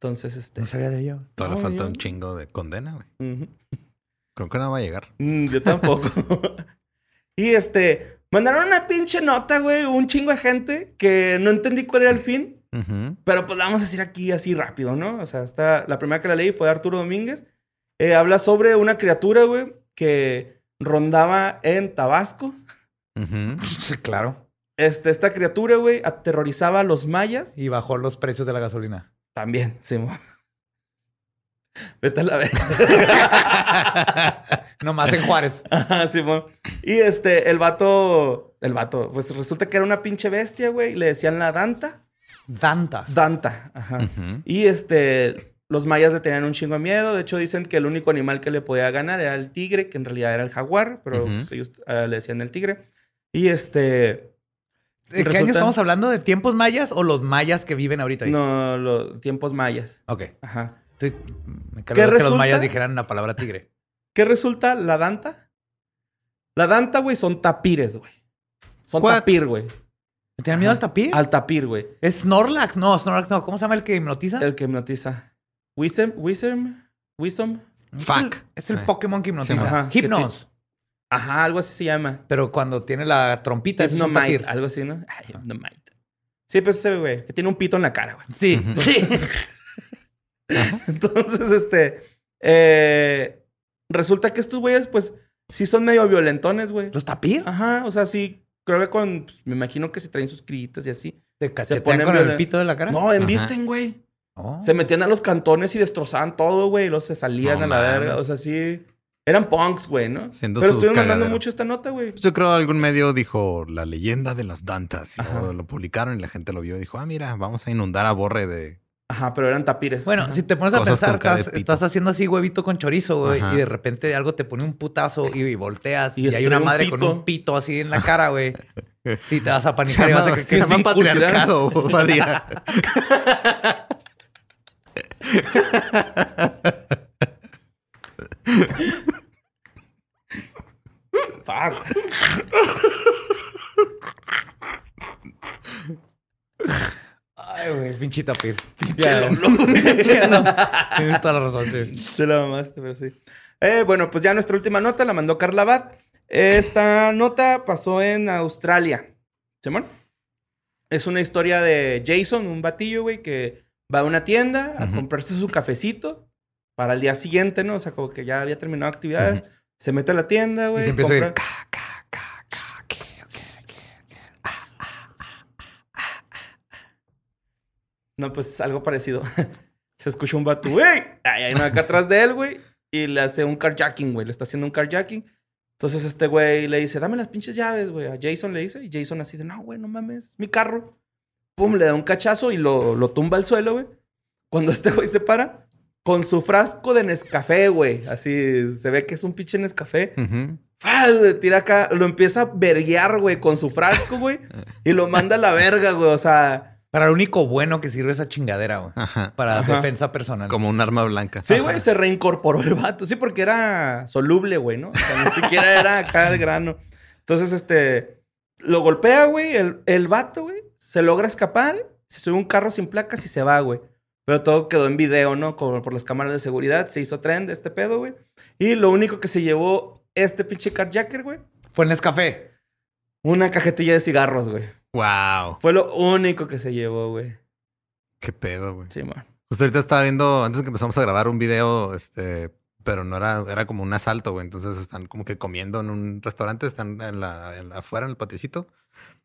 Speaker 3: Entonces, este.
Speaker 4: No sabía de ello.
Speaker 5: Todavía
Speaker 3: No,
Speaker 5: falta
Speaker 3: yo-
Speaker 5: un chingo de condena, güey.
Speaker 3: ujú.
Speaker 5: Creo que no va a llegar.
Speaker 3: Mm, yo tampoco. y este, mandaron una pinche nota, güey, un chingo de gente que no entendí cuál era el fin, pero pues la vamos a decir aquí así rápido, ¿no? O sea, está, la primera que la leí fue de Arturo Domínguez. Eh, habla sobre una criatura, güey, que rondaba en Tabasco.
Speaker 4: Sí, claro.
Speaker 3: Este, esta criatura, güey, aterrorizaba a los mayas.
Speaker 4: Y bajó los precios de la gasolina.
Speaker 3: También, sí. Vete a la vez.
Speaker 4: Nomás en Juárez.
Speaker 3: Ajá, Simón. Y este, el vato, el vato, pues resulta que era una pinche bestia, güey. Le decían la Danta.
Speaker 4: Danta.
Speaker 3: Danta, ajá. Y este, los mayas le tenían un chingo de miedo. De hecho, dicen que el único animal que le podía ganar era el tigre, que en realidad era el jaguar, pero pues, ellos ah, le decían el tigre. Y este,
Speaker 4: ¿De qué año estamos hablando? ¿De tiempos mayas o los mayas que viven ahorita ahí?
Speaker 3: no, los tiempos mayas.
Speaker 4: Ok.
Speaker 3: Ajá.
Speaker 4: Estoy- me
Speaker 3: ¿Qué
Speaker 4: cargo que los
Speaker 3: resulta?
Speaker 4: mayas dijeran la palabra tigre.
Speaker 3: ¿Qué resulta la Danta? La Danta, güey, son tapires, güey. Son
Speaker 5: What?
Speaker 3: tapir, güey.
Speaker 4: ¿Me tienen miedo al tapir?
Speaker 3: Al tapir, güey.
Speaker 4: ¿Es Snorlax? No, Snorlax no. ¿Cómo se llama el que hipnotiza?
Speaker 3: El que hipnotiza. Wisdom, Wisdom, Wisdom.
Speaker 4: Es
Speaker 5: Fuck.
Speaker 4: el- Es el
Speaker 5: Eh.
Speaker 4: Pokémon que hipnotiza.
Speaker 3: Sí, ajá.
Speaker 4: Hypnos.
Speaker 3: Ajá, algo así se llama.
Speaker 4: Pero cuando tiene la trompita, es un
Speaker 3: Hypnomite,
Speaker 4: tapir.
Speaker 3: algo así, ¿no? Ay, Hypnomite. Sí, pues ese güey, que tiene un pito en la cara, güey.
Speaker 4: Sí, sí.
Speaker 3: Entonces, este. eh, resulta que estos güeyes, pues, sí son medio violentones, güey.
Speaker 4: ¿Los tapir?
Speaker 3: Ajá, o sea, sí. Creo que con. pues, me imagino que se traen sus critas y así.
Speaker 4: ¿Te cachetean
Speaker 3: ponen
Speaker 4: con el pito de la cara?
Speaker 3: No, embisten, güey.
Speaker 4: Oh.
Speaker 3: Se metían a los cantones y destrozaban todo, güey. Y luego se salían
Speaker 5: No
Speaker 3: a la verga. O sea, sí. Eran punks, güey, ¿no?
Speaker 5: Siendo
Speaker 3: Pero estuvieron mandando mucho esta nota, güey.
Speaker 5: Pues yo creo algún medio dijo la leyenda de las dantas y luego lo publicaron y la gente lo vio y dijo, ah, mira, vamos a inundar a Borre de...
Speaker 3: Ajá, pero eran tapires.
Speaker 4: Bueno,
Speaker 3: Ajá.
Speaker 4: si te pones a
Speaker 5: Cosas
Speaker 4: pensar,
Speaker 5: con
Speaker 4: estás, estás haciendo así huevito con chorizo, güey, y de repente algo te pone un putazo y, volteas
Speaker 3: Y
Speaker 4: y, hay una
Speaker 3: un
Speaker 4: madre con
Speaker 3: pito.
Speaker 4: un pito así en la cara, güey. Sí, te vas a
Speaker 5: Se
Speaker 4: panicar y vas a
Speaker 5: llama,
Speaker 4: creer
Speaker 5: se
Speaker 4: que
Speaker 5: llama
Speaker 3: sin
Speaker 5: patriarcado, Badía.
Speaker 3: Fuck.
Speaker 4: Ay, güey, pinche tapir.
Speaker 3: Pinche. Lolo.
Speaker 4: Tienes toda la razón, sí.
Speaker 3: Te la mamaste, pero sí. Eh, bueno, pues ya nuestra última nota la mandó Carla Abad. Esta nota pasó en Australia. ¿Simón? Es una historia de Jason, un batillo, güey, que va a una tienda a
Speaker 5: Ujú.
Speaker 3: comprarse su cafecito para el día siguiente, ¿no? O sea, como que ya había terminado actividades. Se mete a la tienda,
Speaker 4: Y
Speaker 3: güey.
Speaker 4: se empieza a ir.
Speaker 3: No, pues algo parecido. Se escucha un vato, güey. Ay, hay uno acá atrás de él, güey. Y le hace un carjacking, güey. Le está haciendo un carjacking. Entonces este güey le dice, dame las pinches llaves, güey. A Jason le dice. Y Jason así de, no, güey, no mames. Mi carro. Pum, le da un cachazo y lo, lo tumba al suelo, güey. Cuando este güey se para, con su frasco de Nescafé, güey. Así, se ve que es un pinche Nescafé. ¡Fua! Le tira acá, lo empieza a verguear, güey, con su frasco, güey. y lo manda a la verga, güey. O sea...
Speaker 4: Para lo único bueno que sirve esa chingadera, güey.
Speaker 5: Ajá.
Speaker 4: Para
Speaker 3: Ajá.
Speaker 4: defensa personal.
Speaker 5: Como un arma blanca.
Speaker 3: Sí, güey, se reincorporó el vato. Sí, porque era soluble, güey, ¿no? O sea, ni siquiera era acá de grano. Entonces, este, lo golpea, güey, el, el vato, güey, se logra escapar, se sube un carro sin placas y se va, güey. Pero todo quedó en video, ¿no? Como por las cámaras de seguridad, se hizo tren de este pedo, güey. Y lo único que se llevó este pinche carjacker, güey,
Speaker 4: Fue en Nescafé.
Speaker 3: una cajetilla de cigarros, güey.
Speaker 5: Wow.
Speaker 3: Fue lo único que se llevó, güey.
Speaker 5: Qué pedo, güey.
Speaker 3: Sí, man.
Speaker 5: Justo ahorita estaba viendo, antes que empezamos a grabar un video, este, pero no era, era como un asalto, güey. Entonces están como que comiendo en un restaurante, están en la, en la- afuera en el patiecito.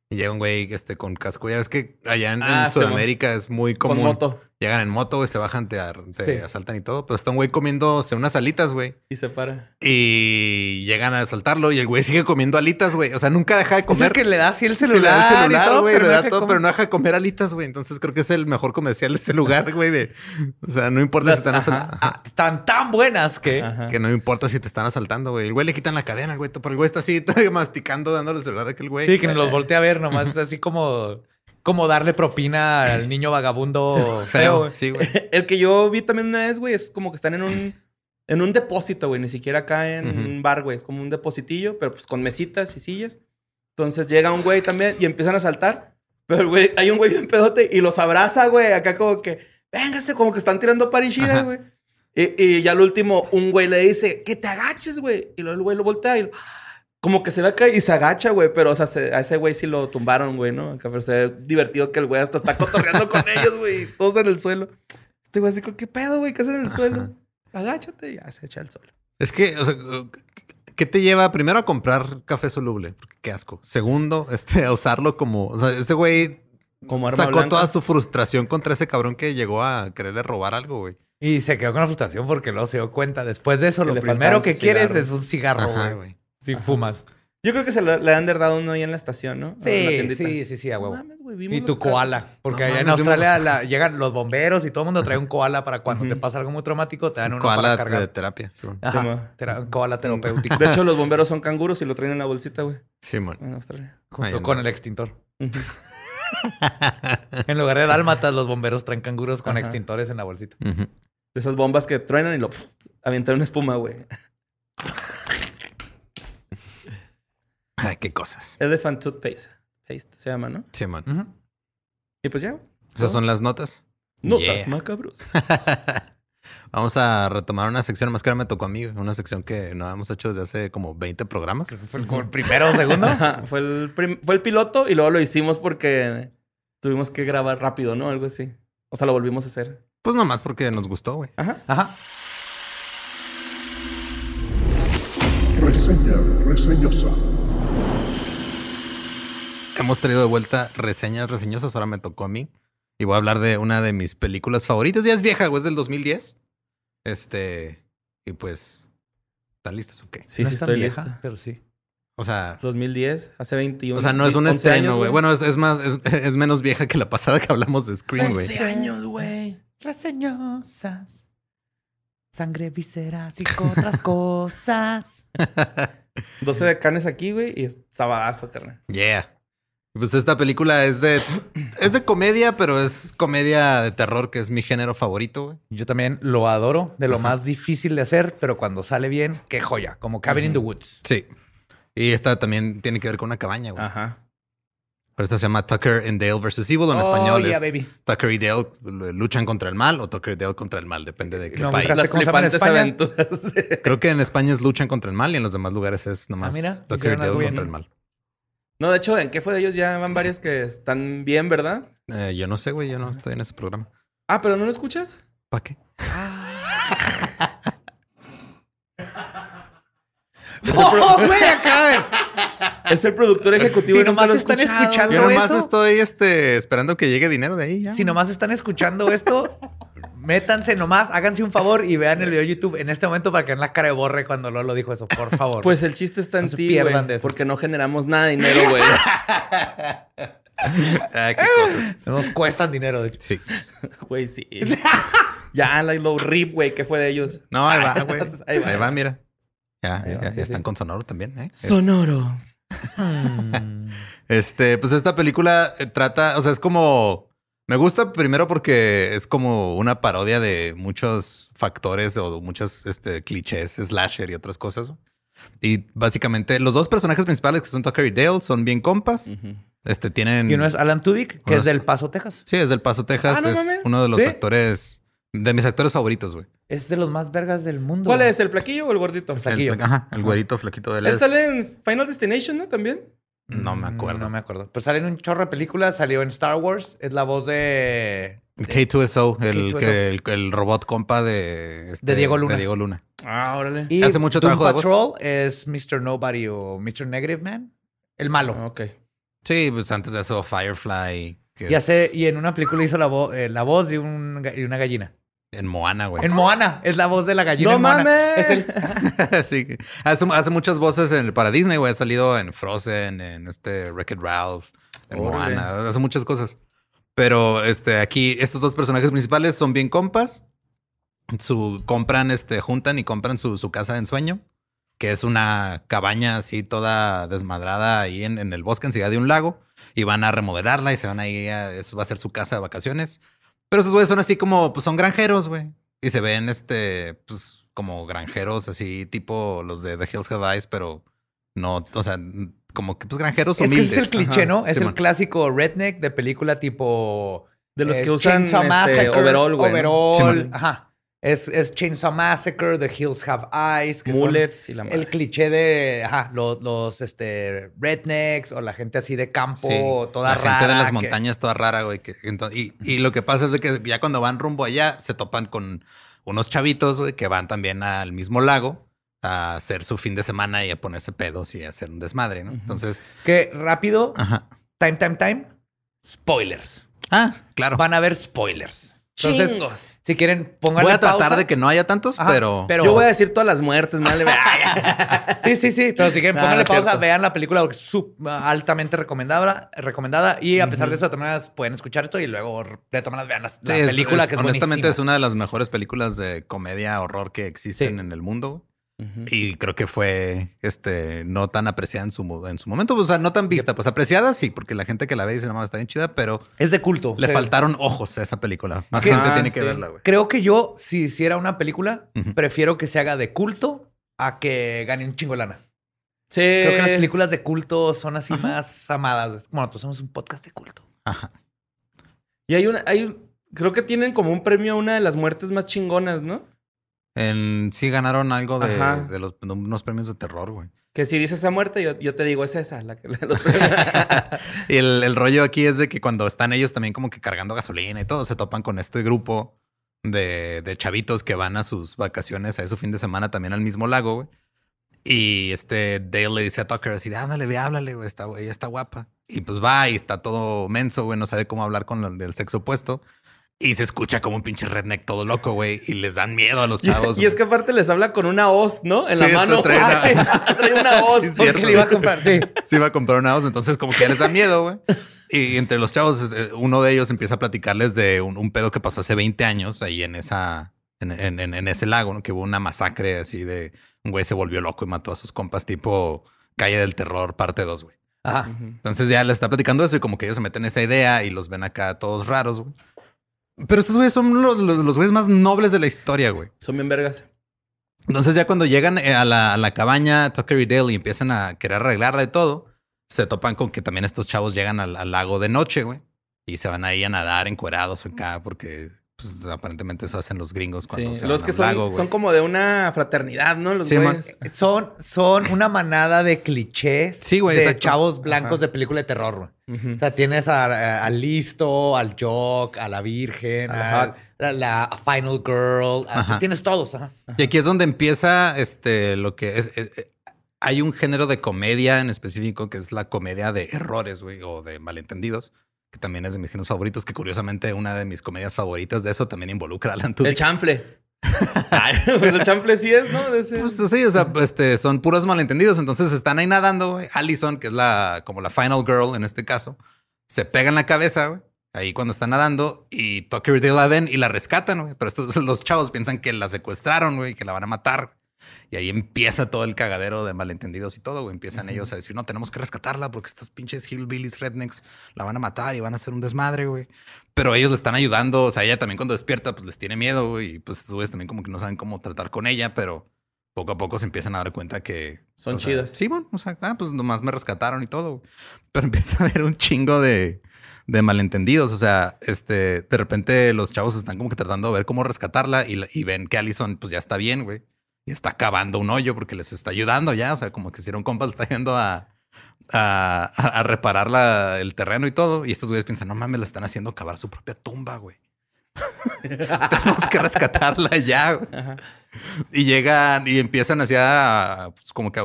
Speaker 5: Y llega un güey este, con casco. Ya ves que allá en, en
Speaker 3: Ah, sí,
Speaker 5: Sudamérica es muy
Speaker 3: Con
Speaker 5: común.
Speaker 3: moto.
Speaker 5: Llegan en moto, güey, se bajan, te, ar- te
Speaker 3: Sí.
Speaker 5: asaltan y todo. Pero está un güey comiéndose unas alitas, güey.
Speaker 3: Y se para.
Speaker 5: Y llegan a asaltarlo y el güey sigue comiendo alitas, güey. O sea, nunca deja de
Speaker 4: Es
Speaker 5: comer.
Speaker 4: el que le da así el
Speaker 5: Sí, le
Speaker 4: celular,
Speaker 5: da el celular,
Speaker 4: todo,
Speaker 5: güey,
Speaker 4: pero
Speaker 5: le da todo, pero no deja de comer alitas, güey. Entonces creo que es el mejor comercial de ese lugar, güey. de- O sea, no importa
Speaker 3: Las-
Speaker 5: si están asaltando.
Speaker 4: Ah, están tan buenas que...
Speaker 3: Ajá.
Speaker 5: Que no importa si te están asaltando, güey. El güey le quitan la cadena, güey. Pero el güey está así, todavía masticando, dándole el celular a aquel güey.
Speaker 4: Sí, que nos los voltea a ver nomás. Es así como... Como darle propina al niño vagabundo feo.
Speaker 5: Sí, güey.
Speaker 3: El que yo vi también una vez, güey, es como que están en un, en un depósito, güey. Ni siquiera acá en un bar, güey. Es como un depositillo, pero pues con mesitas y sillas. Entonces llega un güey también y empiezan a saltar. Pero el güey, hay un güey bien pedote y los abraza, güey. Acá como que, véngase, como que están tirando parichidas,
Speaker 5: Ajá.
Speaker 3: güey. Y, y ya al último, un güey le dice, que te agaches, güey. Y luego el güey lo voltea y lo- como que se ve acá y se agacha, güey. Pero, o sea, se- a ese güey sí lo tumbaron, güey, ¿no? Acá, pero se ve divertido que el güey hasta está cotorreando con ellos, güey. Todos en el suelo. Este güey así, como, ¿qué pedo, güey? ¿Qué haces en el
Speaker 5: Ajá.
Speaker 3: suelo? Agáchate y ya se echa al suelo.
Speaker 5: Es que, o sea, ¿qué te lleva primero a comprar café soluble? Porque qué asco. Segundo, este, a usarlo como, o sea, ese güey
Speaker 3: Como arma
Speaker 5: sacó
Speaker 3: blanca.
Speaker 5: toda su frustración contra ese cabrón que llegó a quererle robar algo, güey.
Speaker 4: Y se quedó con la frustración porque luego se dio cuenta. Después de eso,
Speaker 3: Que
Speaker 4: lo primero que quieres es un cigarro, güey. Si fumas.
Speaker 3: Yo creo que se lo- le han dado uno ahí en la estación, ¿no?
Speaker 4: Sí, sí, sí, sí, a
Speaker 3: No
Speaker 4: huevo.
Speaker 3: mames,
Speaker 4: Y tu
Speaker 3: carros.
Speaker 4: koala. Porque
Speaker 5: No
Speaker 4: allá en
Speaker 5: vimos-
Speaker 4: Australia la- llegan los bomberos y todo el mundo trae un koala para cuando te pasa algo muy traumático, te dan uno
Speaker 5: Koala
Speaker 4: para
Speaker 5: de
Speaker 4: cargar.
Speaker 5: terapia. Simón.
Speaker 4: Ajá,
Speaker 3: Sí,
Speaker 4: tera- un koala terapéutico.
Speaker 3: De hecho, los bomberos son canguros y lo traen en la bolsita, güey.
Speaker 5: Simón.
Speaker 3: En Australia.
Speaker 4: junto con el extintor. En lugar de dálmatas, los bomberos traen canguros con
Speaker 3: Ajá.
Speaker 4: extintores en la bolsita.
Speaker 3: De esas bombas que truenan y lo pf, avientan una espuma, güey.
Speaker 5: Ay, qué cosas.
Speaker 3: Elephant Toothpaste. Paste se llama, ¿no?
Speaker 5: Simón.
Speaker 4: Ujú.
Speaker 3: Y pues ya.
Speaker 5: Esas son las notas.
Speaker 3: Notas
Speaker 5: Yeah.
Speaker 3: macabros.
Speaker 5: Vamos a retomar una sección, más que ahora me tocó a mí, una sección que no habíamos hecho desde hace como 20 programas.
Speaker 4: Creo que fue como el primero o segundo.
Speaker 3: Ajá, fue el, prim- fue el piloto y luego lo hicimos porque tuvimos que grabar rápido, ¿no? Algo así. O sea, lo volvimos a hacer.
Speaker 5: Pues nomás porque nos gustó, güey.
Speaker 3: Ajá.
Speaker 4: Ajá.
Speaker 6: Reseña reseñosa.
Speaker 5: Hemos traído de vuelta reseñas reseñosas, ahora me tocó a mí. Y voy a hablar de una de mis películas favoritas. Ya es vieja, güey, es del 2010. Este, y pues, ¿están listos o qué?
Speaker 3: Sí,
Speaker 4: No
Speaker 3: sí,
Speaker 4: es tan
Speaker 3: estoy
Speaker 4: vieja,
Speaker 3: lista.
Speaker 4: pero sí.
Speaker 5: O sea,
Speaker 3: 2010, hace 21.
Speaker 5: o sea, no es un
Speaker 3: 11
Speaker 5: estreno, güey. Bueno, es, es más, es, es menos vieja que la pasada que hablamos de Scream, güey.
Speaker 3: años, güey.
Speaker 4: Reseñosas. Sangre, vísceras y otras cosas.
Speaker 3: 12 de canes aquí, güey, y es sabadazo, carnal.
Speaker 5: Yeah. Y Pues esta película es de es de comedia, pero es comedia de terror, que es mi género favorito, güey.
Speaker 4: Yo también lo adoro, de lo más difícil de hacer, pero cuando sale bien, qué joya, como Cabin in the Woods.
Speaker 5: Sí. Y esta también tiene que ver con una cabaña, güey.
Speaker 3: Ajá.
Speaker 5: Pero esta se llama Tucker and Dale vs. Evil. En
Speaker 4: Oh,
Speaker 5: español
Speaker 4: yeah,
Speaker 5: es
Speaker 4: baby.
Speaker 5: Tucker y Dale luchan contra el mal o Tucker y Dale contra el mal, depende de qué
Speaker 4: No,
Speaker 5: país.
Speaker 3: Las flipantes
Speaker 4: España?
Speaker 3: aventuras.
Speaker 5: Creo que en España es luchan contra el mal y en los demás lugares es nomás
Speaker 4: Ah, mira,
Speaker 5: Tucker y Dale contra el mal.
Speaker 3: No, de hecho, ¿en qué fue de ellos? Ya van varias que están bien, ¿verdad?
Speaker 5: Eh, yo no sé, güey, yo no estoy en ese programa.
Speaker 3: Ah, pero ¿no lo escuchas?
Speaker 5: ¿Para qué?
Speaker 4: ¡Oh, güey! Acá,
Speaker 3: Es el productor ejecutivo.
Speaker 4: Si
Speaker 3: y nunca
Speaker 4: nomás
Speaker 3: lo he
Speaker 4: están
Speaker 3: escuchado.
Speaker 4: escuchando-
Speaker 5: Yo
Speaker 4: ¿Todo
Speaker 5: nomás
Speaker 4: eso?
Speaker 5: estoy este, esperando que llegue dinero de ahí ya.
Speaker 4: Si nomás están escuchando esto, métanse nomás, háganse un favor y vean el video de YouTube en este momento para que vean la cara de borre cuando Lolo dijo eso, por favor.
Speaker 3: Pues el chiste está en
Speaker 4: No
Speaker 3: ti,
Speaker 4: pierdan
Speaker 3: güey.
Speaker 4: de eso.
Speaker 3: Porque no generamos nada de dinero, güey.
Speaker 5: Ay, qué cosas.
Speaker 4: nos cuestan dinero.
Speaker 5: Sí.
Speaker 3: Güey, sí. ya, la low rip, güey. ¿Qué fue de ellos?
Speaker 5: No, ahí va, güey.
Speaker 3: Ahí va.
Speaker 5: Ahí va, mira. Ya,
Speaker 3: Ahí
Speaker 5: ya,
Speaker 3: va,
Speaker 5: ya
Speaker 3: sí,
Speaker 5: están
Speaker 3: sí.
Speaker 5: con Sonoro también, ¿eh?
Speaker 3: Sonoro.
Speaker 5: Este, pues esta película eh, trata, o sea, es como. Me gusta primero porque es como una parodia de muchos factores o muchos este, clichés, slasher y otras cosas. Y básicamente los dos personajes principales que son Tucker y Dale son bien compas. Este tienen.
Speaker 4: Y uno es Alan Tudyk, que
Speaker 5: Uno
Speaker 4: es del Paso, Texas.
Speaker 5: Sí, es del Paso, Texas.
Speaker 3: Ah, ¿no
Speaker 5: es
Speaker 3: mames?
Speaker 5: uno de los
Speaker 4: ¿Sí?
Speaker 5: actores, de mis actores favoritos, güey.
Speaker 4: Es de los más vergas del mundo.
Speaker 3: ¿Cuál es? ¿El flaquillo o el gordito?
Speaker 5: El,
Speaker 4: Flaquillo.
Speaker 5: fla- ajá, el güerito flaquito de él.
Speaker 3: Él
Speaker 5: es-
Speaker 3: sale en Final Destination, ¿no? También.
Speaker 5: No me
Speaker 4: Mm,
Speaker 5: acuerdo.
Speaker 4: No me acuerdo. Pero sale en un chorro de películas, salió en Star Wars, es la voz de...
Speaker 5: K2SO, el,
Speaker 4: K2SO.
Speaker 5: que, el, el robot compa de, este,
Speaker 4: De Diego Luna.
Speaker 5: de Diego Luna.
Speaker 3: Ah, órale.
Speaker 4: Y
Speaker 5: Hace mucho
Speaker 4: Doom
Speaker 5: trabajo de voz.
Speaker 4: Patrol es Mr. Nobody o Mr. Negative Man. El malo.
Speaker 3: Ah, Ok.
Speaker 5: Sí, pues antes de eso, Firefly. Que
Speaker 4: Y,
Speaker 5: es
Speaker 4: hace, y en una película hizo la, vo- eh, la voz de, un de una gallina.
Speaker 5: En Moana, güey.
Speaker 4: En Moana, es la voz de la gallina.
Speaker 3: ¡No
Speaker 4: en Moana.
Speaker 3: mames!
Speaker 4: Es el,
Speaker 5: sí. Hace, hace muchas voces en, para Disney, güey. Ha salido en Frozen, en este Wreck-It Ralph, en. Moana. Hace muchas cosas. Pero este, aquí, estos dos personajes principales son bien compas. Su, compran, este, juntan y compran su, su casa de ensueño, que es una cabaña así toda desmadrada ahí en, en el bosque, enseguida de un lago. Y van a remodelarla y se van ahí a, eso va a ser su casa de vacaciones. Pero esos güeyes son así como, pues son granjeros, güey. Y se ven, este, pues como granjeros así, tipo los de The Hills Have Eyes, pero no, o sea, como que pues granjeros
Speaker 4: es que
Speaker 5: humildes.
Speaker 4: es el cliché,
Speaker 3: Ajá.
Speaker 4: ¿no? Es el clásico redneck de película tipo...
Speaker 3: De los
Speaker 4: eh,
Speaker 3: que usan este, overall, güey. ¿no?
Speaker 4: Overall. Ajá. Es, es Chainsaw Massacre, The Hills Have Eyes. Que son
Speaker 3: y la madre.
Speaker 4: el cliché de ajá, los, los este, rednecks o la gente así de campo,
Speaker 5: Sí,
Speaker 4: toda
Speaker 5: la
Speaker 4: rara.
Speaker 5: gente de las
Speaker 4: que-
Speaker 5: montañas toda rara, güey. que- y, y lo que pasa es de que ya cuando van rumbo allá, se topan con unos chavitos, güey, que van también al mismo lago a hacer su fin de semana y a ponerse pedos y a hacer un desmadre, ¿no? Entonces,
Speaker 4: Que rápido,
Speaker 5: ajá.
Speaker 4: time, time, time. Spoilers.
Speaker 5: Ah, claro.
Speaker 4: Van a haber spoilers. Entonces,
Speaker 3: Chingos.
Speaker 4: Si quieren, pónganle
Speaker 5: Voy a tratar
Speaker 4: pausa.
Speaker 5: de que no haya tantos,
Speaker 4: Ajá,
Speaker 5: pero...
Speaker 4: pero-
Speaker 3: Yo voy a decir todas las muertes, madre.
Speaker 4: Sí, sí, sí. Pero si quieren, pónganle
Speaker 3: no
Speaker 4: pausa,
Speaker 3: cierto.
Speaker 4: vean la película porque es sub- altamente recomendada, recomendada. Y a pesar de eso, de todas maneras, pueden escuchar esto y luego, de todas maneras, vean la, la
Speaker 5: Sí,
Speaker 4: película
Speaker 5: es-
Speaker 4: que es
Speaker 5: honestamente es una de las mejores películas de comedia horror que existen
Speaker 4: Sí.
Speaker 5: en el mundo. Y creo que fue este no tan apreciada en su, en su momento, o sea, no tan vista, pues apreciada sí, porque la gente que la ve dice, no mames, está bien chida, pero
Speaker 4: Es de culto.
Speaker 5: le
Speaker 4: Sí.
Speaker 5: faltaron ojos a esa película. Más
Speaker 3: ¿Qué?
Speaker 5: gente
Speaker 3: Ah,
Speaker 5: tiene que verla, güey.
Speaker 4: Creo que yo, si hiciera una película, prefiero que se haga de culto a que gane un chingo de lana.
Speaker 3: Sí.
Speaker 4: Creo que las películas de culto son así más amadas. Como nosotros somos un podcast de culto.
Speaker 5: Ajá.
Speaker 3: Y hay una, hay, creo que tienen como un premio a una de las muertes más chingonas, ¿no?
Speaker 5: En, sí ganaron algo de, los, de unos premios de terror, güey.
Speaker 3: Que si dices esa muerte, yo, yo te digo, es esa la que los.
Speaker 5: Y el, el rollo aquí es de que cuando están ellos también como que cargando gasolina y todo, se topan con este grupo de, de chavitos que van a sus vacaciones, a su fin de semana también al mismo lago, güey. Y este Dale le dice a Tucker así, ándale, ve, háblale, güey, está, ella está guapa. Y pues va y está todo menso, güey, no sabe cómo hablar con el del sexo opuesto. Y se escucha como un pinche redneck todo loco, güey. Y les dan miedo a los chavos.
Speaker 3: y es que aparte les habla con una hoz, ¿no? En
Speaker 5: Sí,
Speaker 3: la mano.
Speaker 5: trae una-
Speaker 3: sí. Trae una hoz.
Speaker 5: Sí,
Speaker 3: porque le iba a comprar.
Speaker 4: Sí.
Speaker 5: se iba a comprar una voz, entonces como que ya les da miedo, güey. Y entre los chavos, eh, uno de ellos empieza a platicarles de un, un pedo que pasó hace 20 años ahí en esa, en, en- en- en ese lago, ¿no? Que hubo una masacre así de un güey se volvió loco y mató a sus compas tipo Calle del Terror, parte 2, güey.
Speaker 4: Ajá.
Speaker 5: Entonces ya les está platicando eso y como que ellos se meten en esa idea y los ven acá todos raros, güey. Pero estos güeyes son los, los, los güeyes más nobles de la historia, güey.
Speaker 3: Son bien vergas.
Speaker 5: Entonces ya cuando llegan eh, a la, a la cabaña Tucker y Dale y empiezan a querer arreglarla de todo, se topan con que también estos chavos llegan al, al lago de noche, güey. Y se van ahí a nadar encuerados acá porque pues, aparentemente eso hacen los gringos cuando
Speaker 3: Sí.
Speaker 5: se
Speaker 3: Los
Speaker 5: van
Speaker 3: que
Speaker 5: al
Speaker 3: son,
Speaker 5: lago, güey.
Speaker 3: son como de una fraternidad, ¿no? Los
Speaker 5: Sí.
Speaker 4: Son, son una manada de clichés
Speaker 5: Sí, güey,
Speaker 4: de
Speaker 5: exacto.
Speaker 4: chavos blancos
Speaker 3: Ajá.
Speaker 4: de película de terror. güey. O sea, tienes al listo, al jock, a la virgen,
Speaker 3: A la
Speaker 4: Final Girl. a- tienes todos. Ajá.
Speaker 5: Y aquí es donde empieza este lo que es, es- es- hay un género de comedia en específico que es la comedia de errores, güey, o de malentendidos, que también es de mis géneros favoritos, que curiosamente una de mis comedias favoritas de eso también involucra a Alan
Speaker 3: El chanfle. Pues el chanfle sí es, ¿no?
Speaker 5: Pues sí, o sea, este, son puros malentendidos. Entonces están ahí nadando. Allison, que es la, como la final girl en este caso, se pega en la cabeza. Ahí cuando está nadando y Tucker y Dale la ven y la rescatan. Pero estos, los chavos piensan que la secuestraron, güey, y que la van a matar. Y ahí empieza todo el cagadero de malentendidos y todo, güey. Empiezan ellos a decir, no, tenemos que rescatarla porque estos pinches hillbillies, rednecks, la van a matar y van a hacer un desmadre, güey. Pero ellos le están ayudando. O sea, ella también cuando despierta, pues les tiene miedo, güey. Y pues estos güeyes también como que no saben cómo tratar con ella, pero poco a poco se empiezan a dar cuenta que...
Speaker 3: Son
Speaker 5: o sea,
Speaker 3: chidas.
Speaker 5: Sí, bueno, o sea, ah, pues nomás me rescataron y todo. güey. Pero empieza a haber un chingo de, de malentendidos. O sea, este, de repente los chavos están como que tratando de ver cómo rescatarla y, y ven que Allison pues ya está bien, güey. Y está cavando un hoyo porque les está ayudando ya. O sea, como que si era un compa, le está yendo a, a, reparar la- el terreno y todo. Y estos güeyes piensan, no mames, le están haciendo cavar su propia tumba, güey. Tenemos que rescatarla ya.
Speaker 3: Ajá.
Speaker 5: Y llegan y empiezan así a, pues, como que a-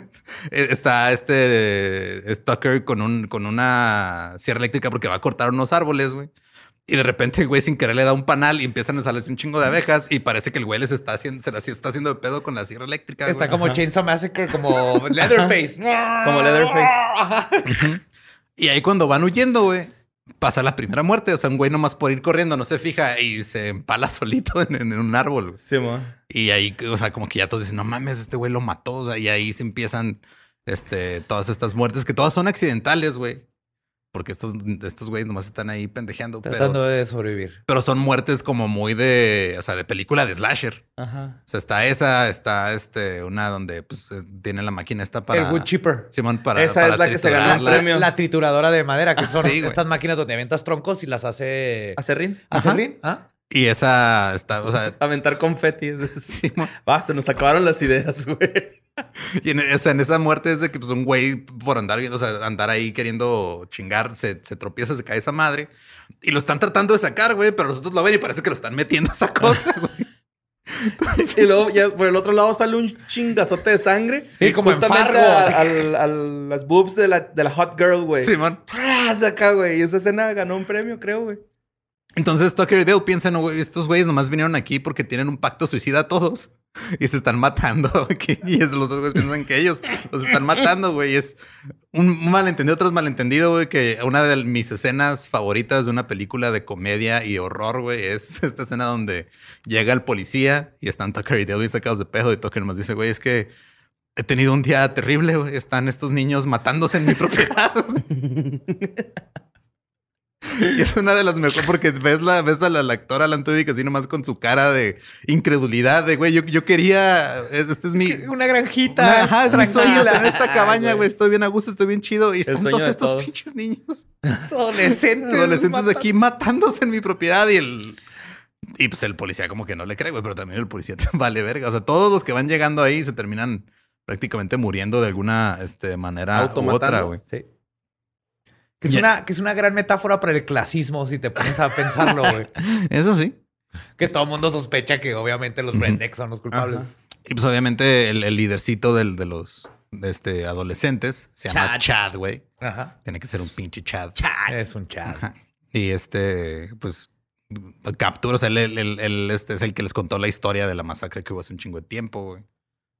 Speaker 5: está este Tucker con un con una sierra eléctrica porque va a cortar unos árboles, güey. Y de repente el güey sin querer le da un panal y empiezan a salirse un chingo de abejas y parece que el güey les está haciendo, se las está haciendo de pedo con la sierra eléctrica.
Speaker 4: Está
Speaker 5: güey.
Speaker 4: como Chainsaw Massacre, como Leatherface.
Speaker 3: Como Leatherface.
Speaker 4: Ajá.
Speaker 5: Y ahí cuando van huyendo, güey, pasa la primera muerte. O sea, un güey nomás por ir corriendo no se fija y se empala solito en, en un árbol. güey.
Speaker 3: Sí.
Speaker 5: Y ahí, o sea, como que ya todos dicen, no mames, este güey lo mató. O sea, y ahí se empiezan este, todas estas muertes que todas son accidentales, güey. Porque estos, estos güeyes nomás están ahí pendejeando.
Speaker 4: Tratando
Speaker 5: Pero,
Speaker 4: de sobrevivir.
Speaker 5: pero son muertes como muy de, o sea, de película de slasher.
Speaker 3: Ajá.
Speaker 5: O sea, está esa, está este, una donde pues eh, tiene la máquina esta para...
Speaker 4: El wood chipper.
Speaker 5: Simón, para
Speaker 3: Esa
Speaker 5: para
Speaker 3: es la que se ganó el premio.
Speaker 4: La trituradora de madera, que son
Speaker 5: Sí, güey.
Speaker 4: estas máquinas donde aventas troncos y las hace...
Speaker 3: ¿Acerrín?
Speaker 4: ¿Hace
Speaker 5: Ajá.
Speaker 4: rin? ¿Ah?
Speaker 5: Y esa está, o sea,
Speaker 3: Aventar confeti.
Speaker 5: Simón.
Speaker 3: Basta, nos acabaron las ideas, güey.
Speaker 5: Y en, o sea, en esa muerte es de que pues un güey por andar viendo, o sea, andar ahí queriendo chingar, se, se tropieza, se cae esa madre y lo están tratando de sacar, güey, pero nosotros lo ven y parece que lo están metiendo a esa cosa, güey.
Speaker 3: Y luego ya por el otro lado sale un chingazote de sangre.
Speaker 4: Sí, como en
Speaker 3: Justamente a, al- a las boobs de la, de la hot girl, güey.
Speaker 5: Simón.
Speaker 3: ¡Pras! acá, güey. Y esa escena ganó un premio, creo, güey.
Speaker 5: Entonces Tucker y Dale piensan, "No, güey, estos güeyes nomás vinieron aquí porque tienen un pacto suicida a todos y se están matando. Y los dos güeyes piensan que ellos los están matando, güey. Es un malentendido tras malentendido, güey, que una de mis escenas favoritas de una película de comedia y horror, güey, es esta escena donde llega el policía y están Tucker y Dale bien sacados de pedo y Tucker nomás dice, güey, es que he tenido un día terrible. Están estos niños matándose en mi propiedad. Güey". Y es una de las mejores porque ves la ves a la, la actora Alan Tudyk así nomás con su cara de incredulidad de güey, yo, yo quería este es mi
Speaker 4: Una granjita.
Speaker 5: una- ajá, es mi sueño
Speaker 4: tranquila.
Speaker 5: tener esta cabaña,
Speaker 3: güey.
Speaker 5: Estoy bien a gusto, estoy bien chido. Y están todos estos
Speaker 3: todos.
Speaker 5: pinches niños
Speaker 4: Adolescentes.
Speaker 5: adolescentes aquí matándose en mi propiedad y el y pues el policía como que no le cree, güey, pero también el policía vale verga. O sea, todos los que van llegando ahí se terminan prácticamente muriendo de alguna este, manera u otra, güey.
Speaker 4: Sí. Que es, una, que es una gran metáfora para el clasismo, si te pones a pensarlo, güey.
Speaker 5: Eso sí.
Speaker 4: que todo el mundo sospecha que obviamente los rednecks son los culpables.
Speaker 3: Ajá.
Speaker 5: Y pues obviamente el, el lidercito del, de los de este, adolescentes se llama
Speaker 4: Chad.
Speaker 5: Chad, güey.
Speaker 4: Ajá.
Speaker 5: Tiene que ser un pinche Chad.
Speaker 4: Es un chat.
Speaker 5: Ajá. Y este, pues, captura, o sea, él, él- él- él, este, es el que les contó la historia de la masacre que hubo hace un chingo de tiempo, güey.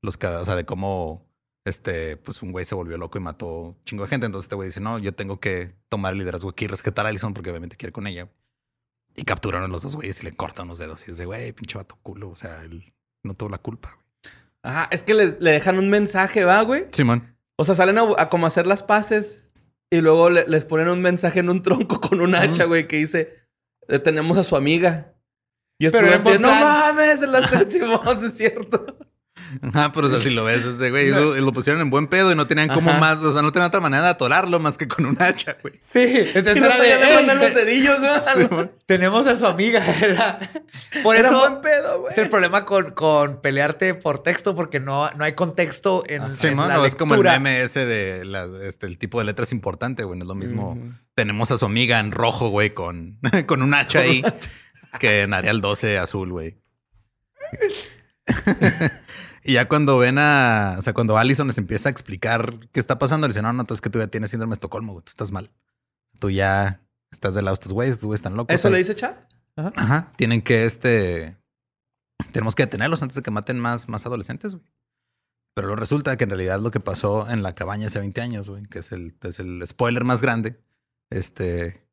Speaker 5: Los, o sea, de cómo, este, pues, un güey se volvió loco y mató un chingo de gente. Entonces este güey dice, no, yo tengo que tomar el liderazgo aquí y rescatar a Allison porque obviamente quiere con ella. Y capturaron a los dos güeyes y le cortan los dedos. Y dice, güey, pinche vato culo. O sea, él no tuvo la culpa, güey.
Speaker 3: Ajá, es que le, le dejan un mensaje, ¿va, güey?
Speaker 5: Simón.
Speaker 3: O sea, salen a, a como hacer las paces y luego le- les ponen un mensaje en un tronco con un hacha, güey, que dice, "Detenemos a su amiga. Y decir, no mames, se las decimos, es cierto.
Speaker 5: Ajá, pero o sea, si lo ves, ese güey, eso- lo pusieron en buen pedo y no tenían como más, o sea, no tenían otra manera de atorarlo más que con un hacha, güey.
Speaker 4: Sí. Entonces era de,
Speaker 3: ya le
Speaker 4: "Ey,
Speaker 3: mandan los dedillos, ¿va?
Speaker 4: tenemos a su amiga. Era, por
Speaker 3: Era
Speaker 4: eso
Speaker 3: buen pedo, güey.
Speaker 4: es el problema con, con pelearte por texto porque no, no hay contexto en,
Speaker 5: Sí,
Speaker 4: en
Speaker 5: mano,
Speaker 4: la
Speaker 5: es como el meme ese de la- este, el tipo de letras importante, güey. No es lo mismo. Tenemos a su amiga en rojo, güey, con, con un hacha ahí, que en Arial 12 azul, güey. Y ya cuando ven a, o sea, cuando Allison les empieza a explicar qué está pasando, le dicen, no, no, tú es que tú ya tienes síndrome de Estocolmo, güey, tú estás mal. Tú ya estás del lado de estos güeyes, tú están locos.
Speaker 3: ¿Eso le dice Chad?
Speaker 5: Ajá, tienen que este. Tenemos que detenerlos antes de que maten más, más adolescentes, güey. Pero luego resulta que en realidad lo que pasó en la cabaña hace 20 años, güey, que es el, es el spoiler más grande. Este.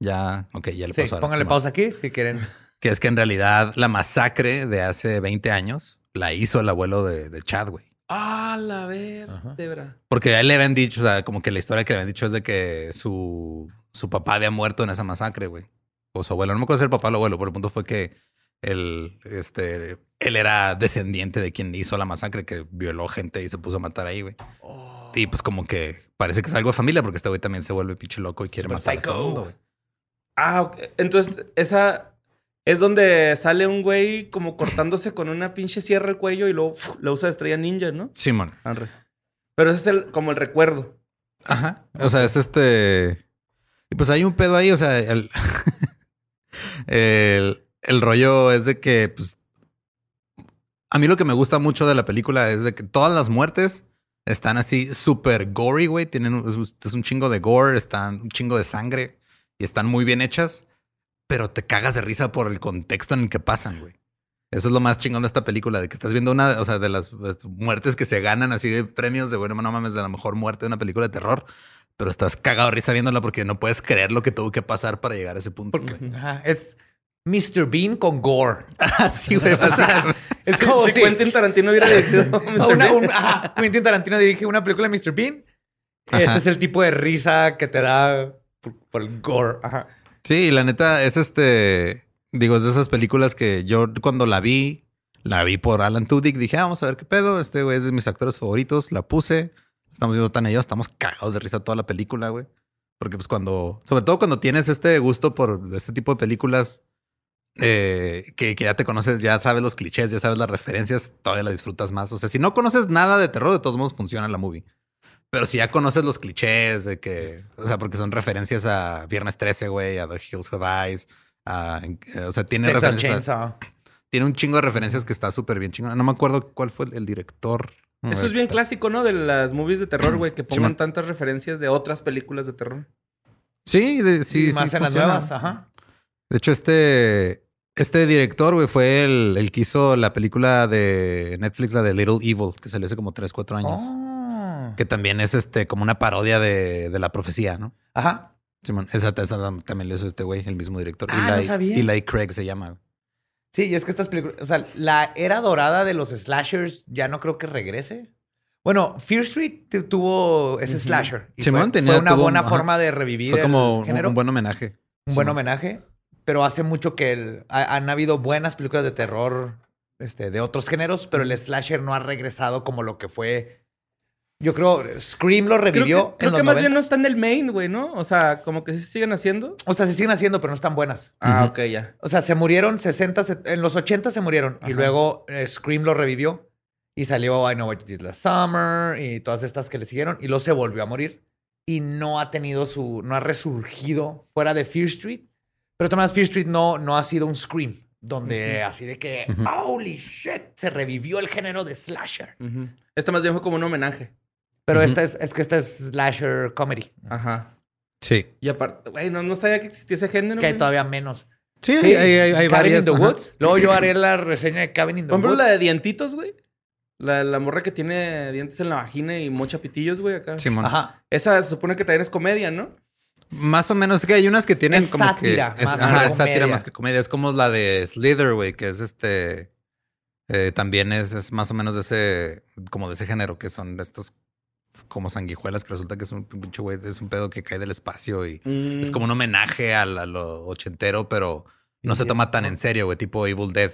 Speaker 5: Ya, ok, ya le
Speaker 4: Sí,
Speaker 5: pasó.
Speaker 4: pausa aquí si quieren.
Speaker 5: Que es que en realidad la masacre de hace 20 años la hizo el abuelo de, de Chad, güey.
Speaker 3: Ah, la ver,
Speaker 4: Ajá.
Speaker 3: de verdad.
Speaker 5: Porque a él le habían dicho, o sea, como que la historia que le habían dicho es de que su, su papá había muerto en esa masacre, güey. O su abuelo. No me acuerdo si era el papá o el abuelo, pero el punto fue que él, este, él era descendiente de quien hizo la masacre, que violó gente y se puso a matar ahí, güey.
Speaker 3: Oh.
Speaker 5: Y pues como que parece que es algo de familia, porque este güey también se vuelve pinche loco y quiere
Speaker 3: Super
Speaker 5: matar a todo el
Speaker 3: psycho.
Speaker 5: mundo, güey.
Speaker 3: Ah, ok. entonces esa es donde sale un güey como cortándose con una pinche sierra el cuello y luego uf, lo usa de estrella ninja, ¿no?
Speaker 5: Simón.
Speaker 3: Arre. Pero ese es el, como el recuerdo.
Speaker 5: Ajá. O sea, es este. Y pues hay un pedo ahí, o sea, el, el, el rollo es de que, pues. A mí lo que me gusta mucho de la película es de que todas las muertes están así súper gory, güey. Tienen es un chingo de gore, están un chingo de sangre y están muy bien hechas, pero te cagas de risa por el contexto en el que pasan, güey. Eso es lo más chingón de esta película, de que estás viendo una, o sea, de las pues, muertes que se ganan así de premios de, bueno, no mames, de la mejor muerte de una película de terror, pero estás cagado de risa viéndola porque no puedes creer lo que tuvo que pasar para llegar a ese punto. güey.
Speaker 4: Ajá, es Mr. Bean con gore.
Speaker 5: Así, güey,
Speaker 4: O sea, es como
Speaker 3: si
Speaker 4: si
Speaker 3: Quentin Tarantino hubiera dirigido Mr.
Speaker 4: una-
Speaker 3: Bean.
Speaker 4: un- ajá, Quentin Tarantino dirige una película de Mr. Bean.
Speaker 5: Ajá.
Speaker 4: Ese es el tipo de risa que te da por, por el gore. Ajá.
Speaker 5: Sí, la neta es este, digo, es de esas películas que yo cuando la vi, la vi por Alan Tudyk, dije, ah, vamos a ver qué pedo, este güey es de mis actores favoritos, la puse, estamos viendo tan ellos, estamos cagados de risa toda la película, güey. Porque pues cuando, sobre todo cuando tienes este gusto por este tipo de películas, eh, que, que ya te conoces, ya sabes los clichés, ya sabes las referencias, todavía la disfrutas más. O sea, si no conoces nada de terror, de todos modos funciona la movie. Pero si ya conoces los clichés de que, o sea, porque son referencias a Viernes 13, güey, a The Hills Have Eyes, a, o sea, tiene
Speaker 4: Texas
Speaker 5: referencias. a- tiene un chingo de referencias que está súper bien chingón. No me acuerdo cuál fue el, el director.
Speaker 3: Eso es bien
Speaker 5: está.
Speaker 3: clásico, ¿no? De las movies de terror, güey, que pongan tantas referencias de otras películas de terror.
Speaker 5: Sí, de- sí,
Speaker 4: y más
Speaker 5: sí
Speaker 4: en las nuevas. Ajá.
Speaker 5: De hecho, este, este director, güey, fue el, el que hizo la película de Netflix, la de Little Evil, que salió hace como 3, 4 años.
Speaker 4: Oh.
Speaker 5: Que también es este como una parodia de, de la profecía, ¿no?
Speaker 4: Ajá.
Speaker 5: Simón, esa, esa también lo hizo este güey, el mismo director.
Speaker 4: Ah, no
Speaker 5: Eli,
Speaker 4: sabía.
Speaker 5: Eli Craig se llama.
Speaker 4: Sí, y es que estas películas, o sea, la era dorada de los slashers ya no creo que regrese. Bueno, Fear Street tu- tuvo ese slasher. Y
Speaker 5: Simón
Speaker 4: fue,
Speaker 5: tenía-
Speaker 4: fue una
Speaker 5: tuvo-
Speaker 4: buena
Speaker 5: ajá.
Speaker 4: forma de revivir
Speaker 5: Fue como
Speaker 4: el
Speaker 5: un,
Speaker 4: género.
Speaker 5: un buen homenaje.
Speaker 4: un buen homenaje, pero hace mucho que el- ha- han habido buenas películas de terror este, de otros géneros, pero el slasher no ha regresado como lo que fue. Yo creo Scream lo
Speaker 3: Creo
Speaker 4: revivió
Speaker 3: que, creo
Speaker 4: en
Speaker 3: que
Speaker 4: los
Speaker 3: más bien
Speaker 4: 90.
Speaker 3: no está en el main, güey, ¿no? O sea, como que sí se siguen haciendo.
Speaker 4: O sea, se siguen haciendo, pero no están buenas.
Speaker 3: Ah,
Speaker 5: Ujú.
Speaker 3: ok, ya.
Speaker 4: O sea, se murieron 60, set- en los 80 se murieron y luego eh, Scream lo revivió y salió I Know What You Did Last Summer y todas estas que le siguieron y luego se volvió a morir y no ha tenido su, no ha resurgido fuera de Fear Street. Pero Tomás Fear Street no, no ha sido un Scream donde así de que, holy shit, se revivió el género de slasher.
Speaker 3: Este más bien fue como un homenaje.
Speaker 4: Pero esta es, es que esta es slasher comedy,
Speaker 3: Ajá.
Speaker 5: Sí.
Speaker 3: Y aparte, güey, no, no sabía que existía ese género.
Speaker 4: que hay todavía menos.
Speaker 5: Sí,
Speaker 4: Sí,
Speaker 5: hay, hay, hay
Speaker 4: Cabin
Speaker 5: varias.
Speaker 4: in the
Speaker 5: ajá.
Speaker 4: Woods. Luego yo haré la reseña de Cabin in the
Speaker 3: Por ejemplo,
Speaker 4: Woods.
Speaker 3: la de dientitos, güey. La, la morra que tiene dientes en la vagina y mocha pitillos, güey, acá.
Speaker 5: Simón.
Speaker 4: Ajá.
Speaker 3: Esa se supone que también es comedia, ¿no?
Speaker 5: Más o menos, es que hay unas que tienen
Speaker 4: Es
Speaker 5: como
Speaker 4: sátira,
Speaker 5: que. Es,
Speaker 4: más
Speaker 5: ajá,
Speaker 4: que
Speaker 5: es sátira
Speaker 4: comedia.
Speaker 5: más que comedia. Es como la de Slither, güey, que es este. eh, también es, es más o menos de ese. Como de ese género, que son estos. Como sanguijuelas, que resulta que es un pinche güey, es un pedo que cae del espacio y
Speaker 3: Mm.
Speaker 5: es como un homenaje a, lo ochentero, pero no se toma tan en serio, güey, tipo Evil Dead.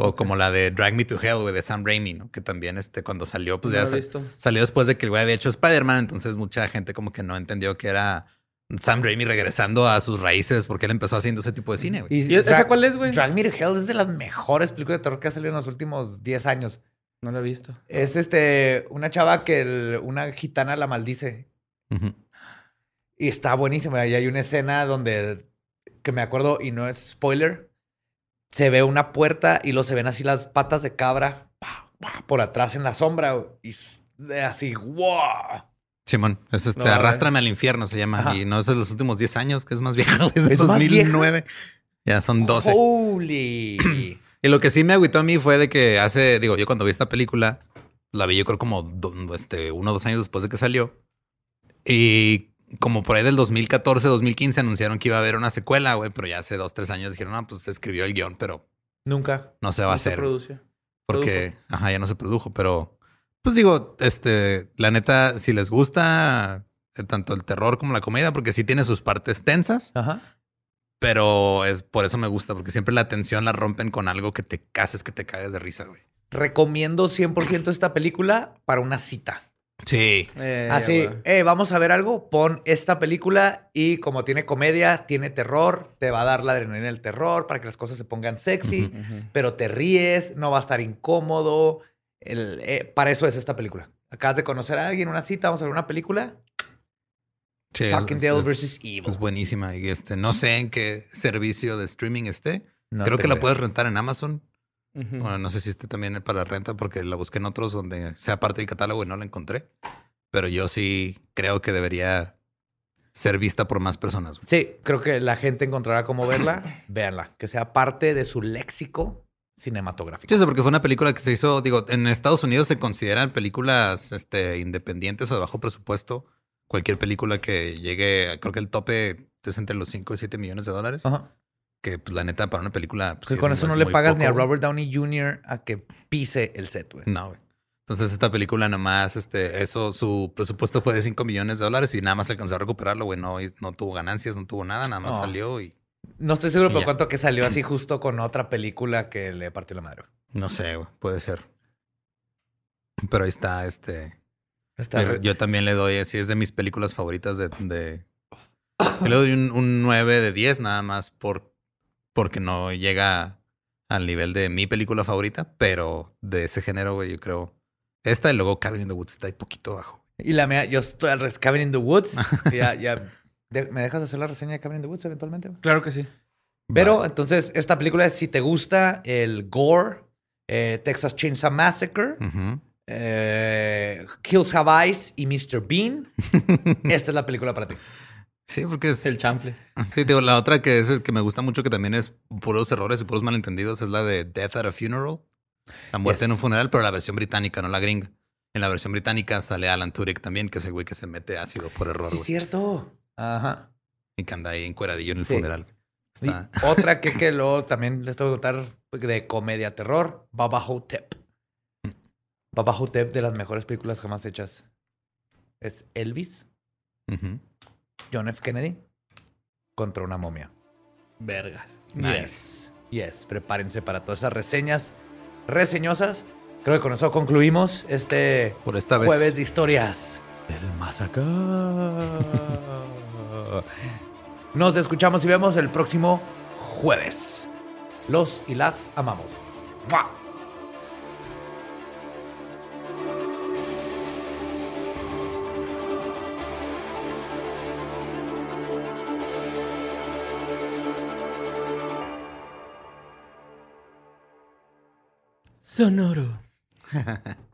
Speaker 5: O como la de Drag Me to Hell, güey, de Sam Raimi, ¿no? Que también este, cuando salió, pues
Speaker 3: No
Speaker 5: ya salió después de que el güey había hecho Spider-Man, entonces mucha gente como que no entendió que era Sam Raimi regresando a sus raíces porque él empezó haciendo ese tipo de cine, güey.
Speaker 3: ¿Y esa cuál es, güey?
Speaker 4: Drag Me to Hell es de las mejores películas de terror que ha salido en los últimos 10 años.
Speaker 3: No lo he visto.
Speaker 4: Es este, una chava que el- una gitana la maldice. Y está buenísima. Y hay una escena donde, que me acuerdo, y no es spoiler, se ve una puerta y luego se ven así las patas de cabra pa, pa, por atrás en la sombra. Y así, wow.
Speaker 5: Simón, es este,
Speaker 3: No.
Speaker 5: Arrástrame al infierno se llama.
Speaker 4: Ajá.
Speaker 5: Y no es de los últimos 10 años, que es más vieja, es de
Speaker 4: ¿Es más
Speaker 5: 2009. Ya son 12.
Speaker 4: Holy.
Speaker 5: Y lo que sí me agüitó a mí fue de que hace, digo, yo cuando vi esta película, la vi yo creo como do- este, uno o dos años después de que salió. Y como por ahí del 2014, 2015 anunciaron que iba a haber una secuela, güey, pero ya hace dos, tres años dijeron, no, pues se escribió el guion, pero
Speaker 4: Nunca.
Speaker 5: no se va a
Speaker 3: No se
Speaker 5: hacer.
Speaker 3: produce.
Speaker 5: Porque, ajá, ya no se produjo, pero pues digo, este, la neta, si les gusta eh, tanto el terror como la comedia, porque sí tiene sus partes tensas,
Speaker 4: Ajá.
Speaker 5: Pero es por eso me gusta, porque siempre la tensión la rompen con algo que te cases, que te caes de risa, güey.
Speaker 4: Recomiendo 100% esta película para una cita.
Speaker 5: Sí.
Speaker 3: Eh,
Speaker 4: Así, eh, vamos a ver algo, pon esta película y como tiene comedia, tiene terror, te va a dar la adrenalina del terror para que las cosas se pongan sexy, pero te ríes, no va a estar incómodo. El- eh, para eso es esta película. Acabas de conocer a alguien, una cita, vamos a ver una película.
Speaker 5: Sí,
Speaker 4: Talking
Speaker 5: es-
Speaker 4: versus Evil.
Speaker 5: Es buenísima. Y este, no sé en qué servicio de streaming esté.
Speaker 4: No
Speaker 5: Creo que la puedes rentar en Amazon. Bueno, no sé si esté también para renta porque la busqué en otros donde sea parte del catálogo y no la encontré. Pero yo sí creo que debería ser vista por más personas.
Speaker 4: Sí, creo que la gente encontrará cómo verla. Véanla, que sea parte de su léxico cinematográfico.
Speaker 5: Sí, porque fue una película que se hizo, digo, en Estados Unidos se consideran películas este, independientes o de bajo presupuesto. Cualquier película que llegue, creo que el tope es entre los 5 y 7 millones de dólares.
Speaker 4: Ajá.
Speaker 5: Que pues la neta para una película... Pues,
Speaker 4: Que
Speaker 5: sí
Speaker 4: con
Speaker 5: es-
Speaker 4: eso
Speaker 5: es
Speaker 4: no le pagas ni a. Robert Downey Jr. a que pise el set, güey.
Speaker 5: No, güey. Entonces esta película nomás, este, eso, su presupuesto fue de 5 millones de dólares y nada más alcanzó a recuperarlo, güey. No, no tuvo ganancias, no tuvo nada, nada más salió y
Speaker 4: No estoy seguro por cuánto que salió así justo con otra película que le partió la madre.
Speaker 5: no sé, güey, puede ser. Pero ahí está, este.
Speaker 4: Está
Speaker 5: yo, también le doy, así es de mis películas favoritas de. de yo le doy un, un 9 de 10 nada más por, porque no llega al nivel de mi película favorita, pero de ese género, güey, yo creo. Esta y luego Cabin in the Woods está ahí poquito abajo.
Speaker 4: Y la mía, yo estoy al revés, Cabin in the Woods. ya, ya. de- ¿Me dejas hacer la reseña de Cabin in the Woods eventualmente?
Speaker 3: Claro que sí.
Speaker 4: Pero
Speaker 5: Vale.
Speaker 4: entonces, esta película es si te gusta el gore, eh, Texas Chainsaw Massacre,
Speaker 5: Ujú.
Speaker 4: Eh, Kills Have Eyes y Mr. Bean, esta es la película para ti.
Speaker 5: Sí, porque es...
Speaker 4: El chanfle.
Speaker 5: Sí, digo, la otra que es que me gusta mucho, que también es puros errores y puros malentendidos, es la de Death at a Funeral. La muerte
Speaker 4: Yes.
Speaker 5: en un funeral, pero la versión británica, no la gringa. En la versión británica sale Alan Tudyk también, que es el güey que se mete ácido por error,
Speaker 4: Sí,
Speaker 5: güey.
Speaker 4: cierto. Ajá.
Speaker 5: Y que anda ahí encueradillo en el
Speaker 4: Sí.
Speaker 5: funeral.
Speaker 4: Y otra que, que luego también les tengo que contar de comedia terror, Baba Hotep. Baba Hotep de las mejores películas jamás hechas. Es Elvis. John F. Kennedy contra una momia.
Speaker 3: Vergas.
Speaker 5: Nice.
Speaker 4: Yes. Yes. Prepárense para todas esas reseñas reseñosas. Creo que con eso concluimos este
Speaker 5: Por esta vez.
Speaker 4: jueves de historias del más acá. Nos escuchamos y vemos el próximo jueves. Los y las amamos. ¡Mua!
Speaker 3: Sonoro.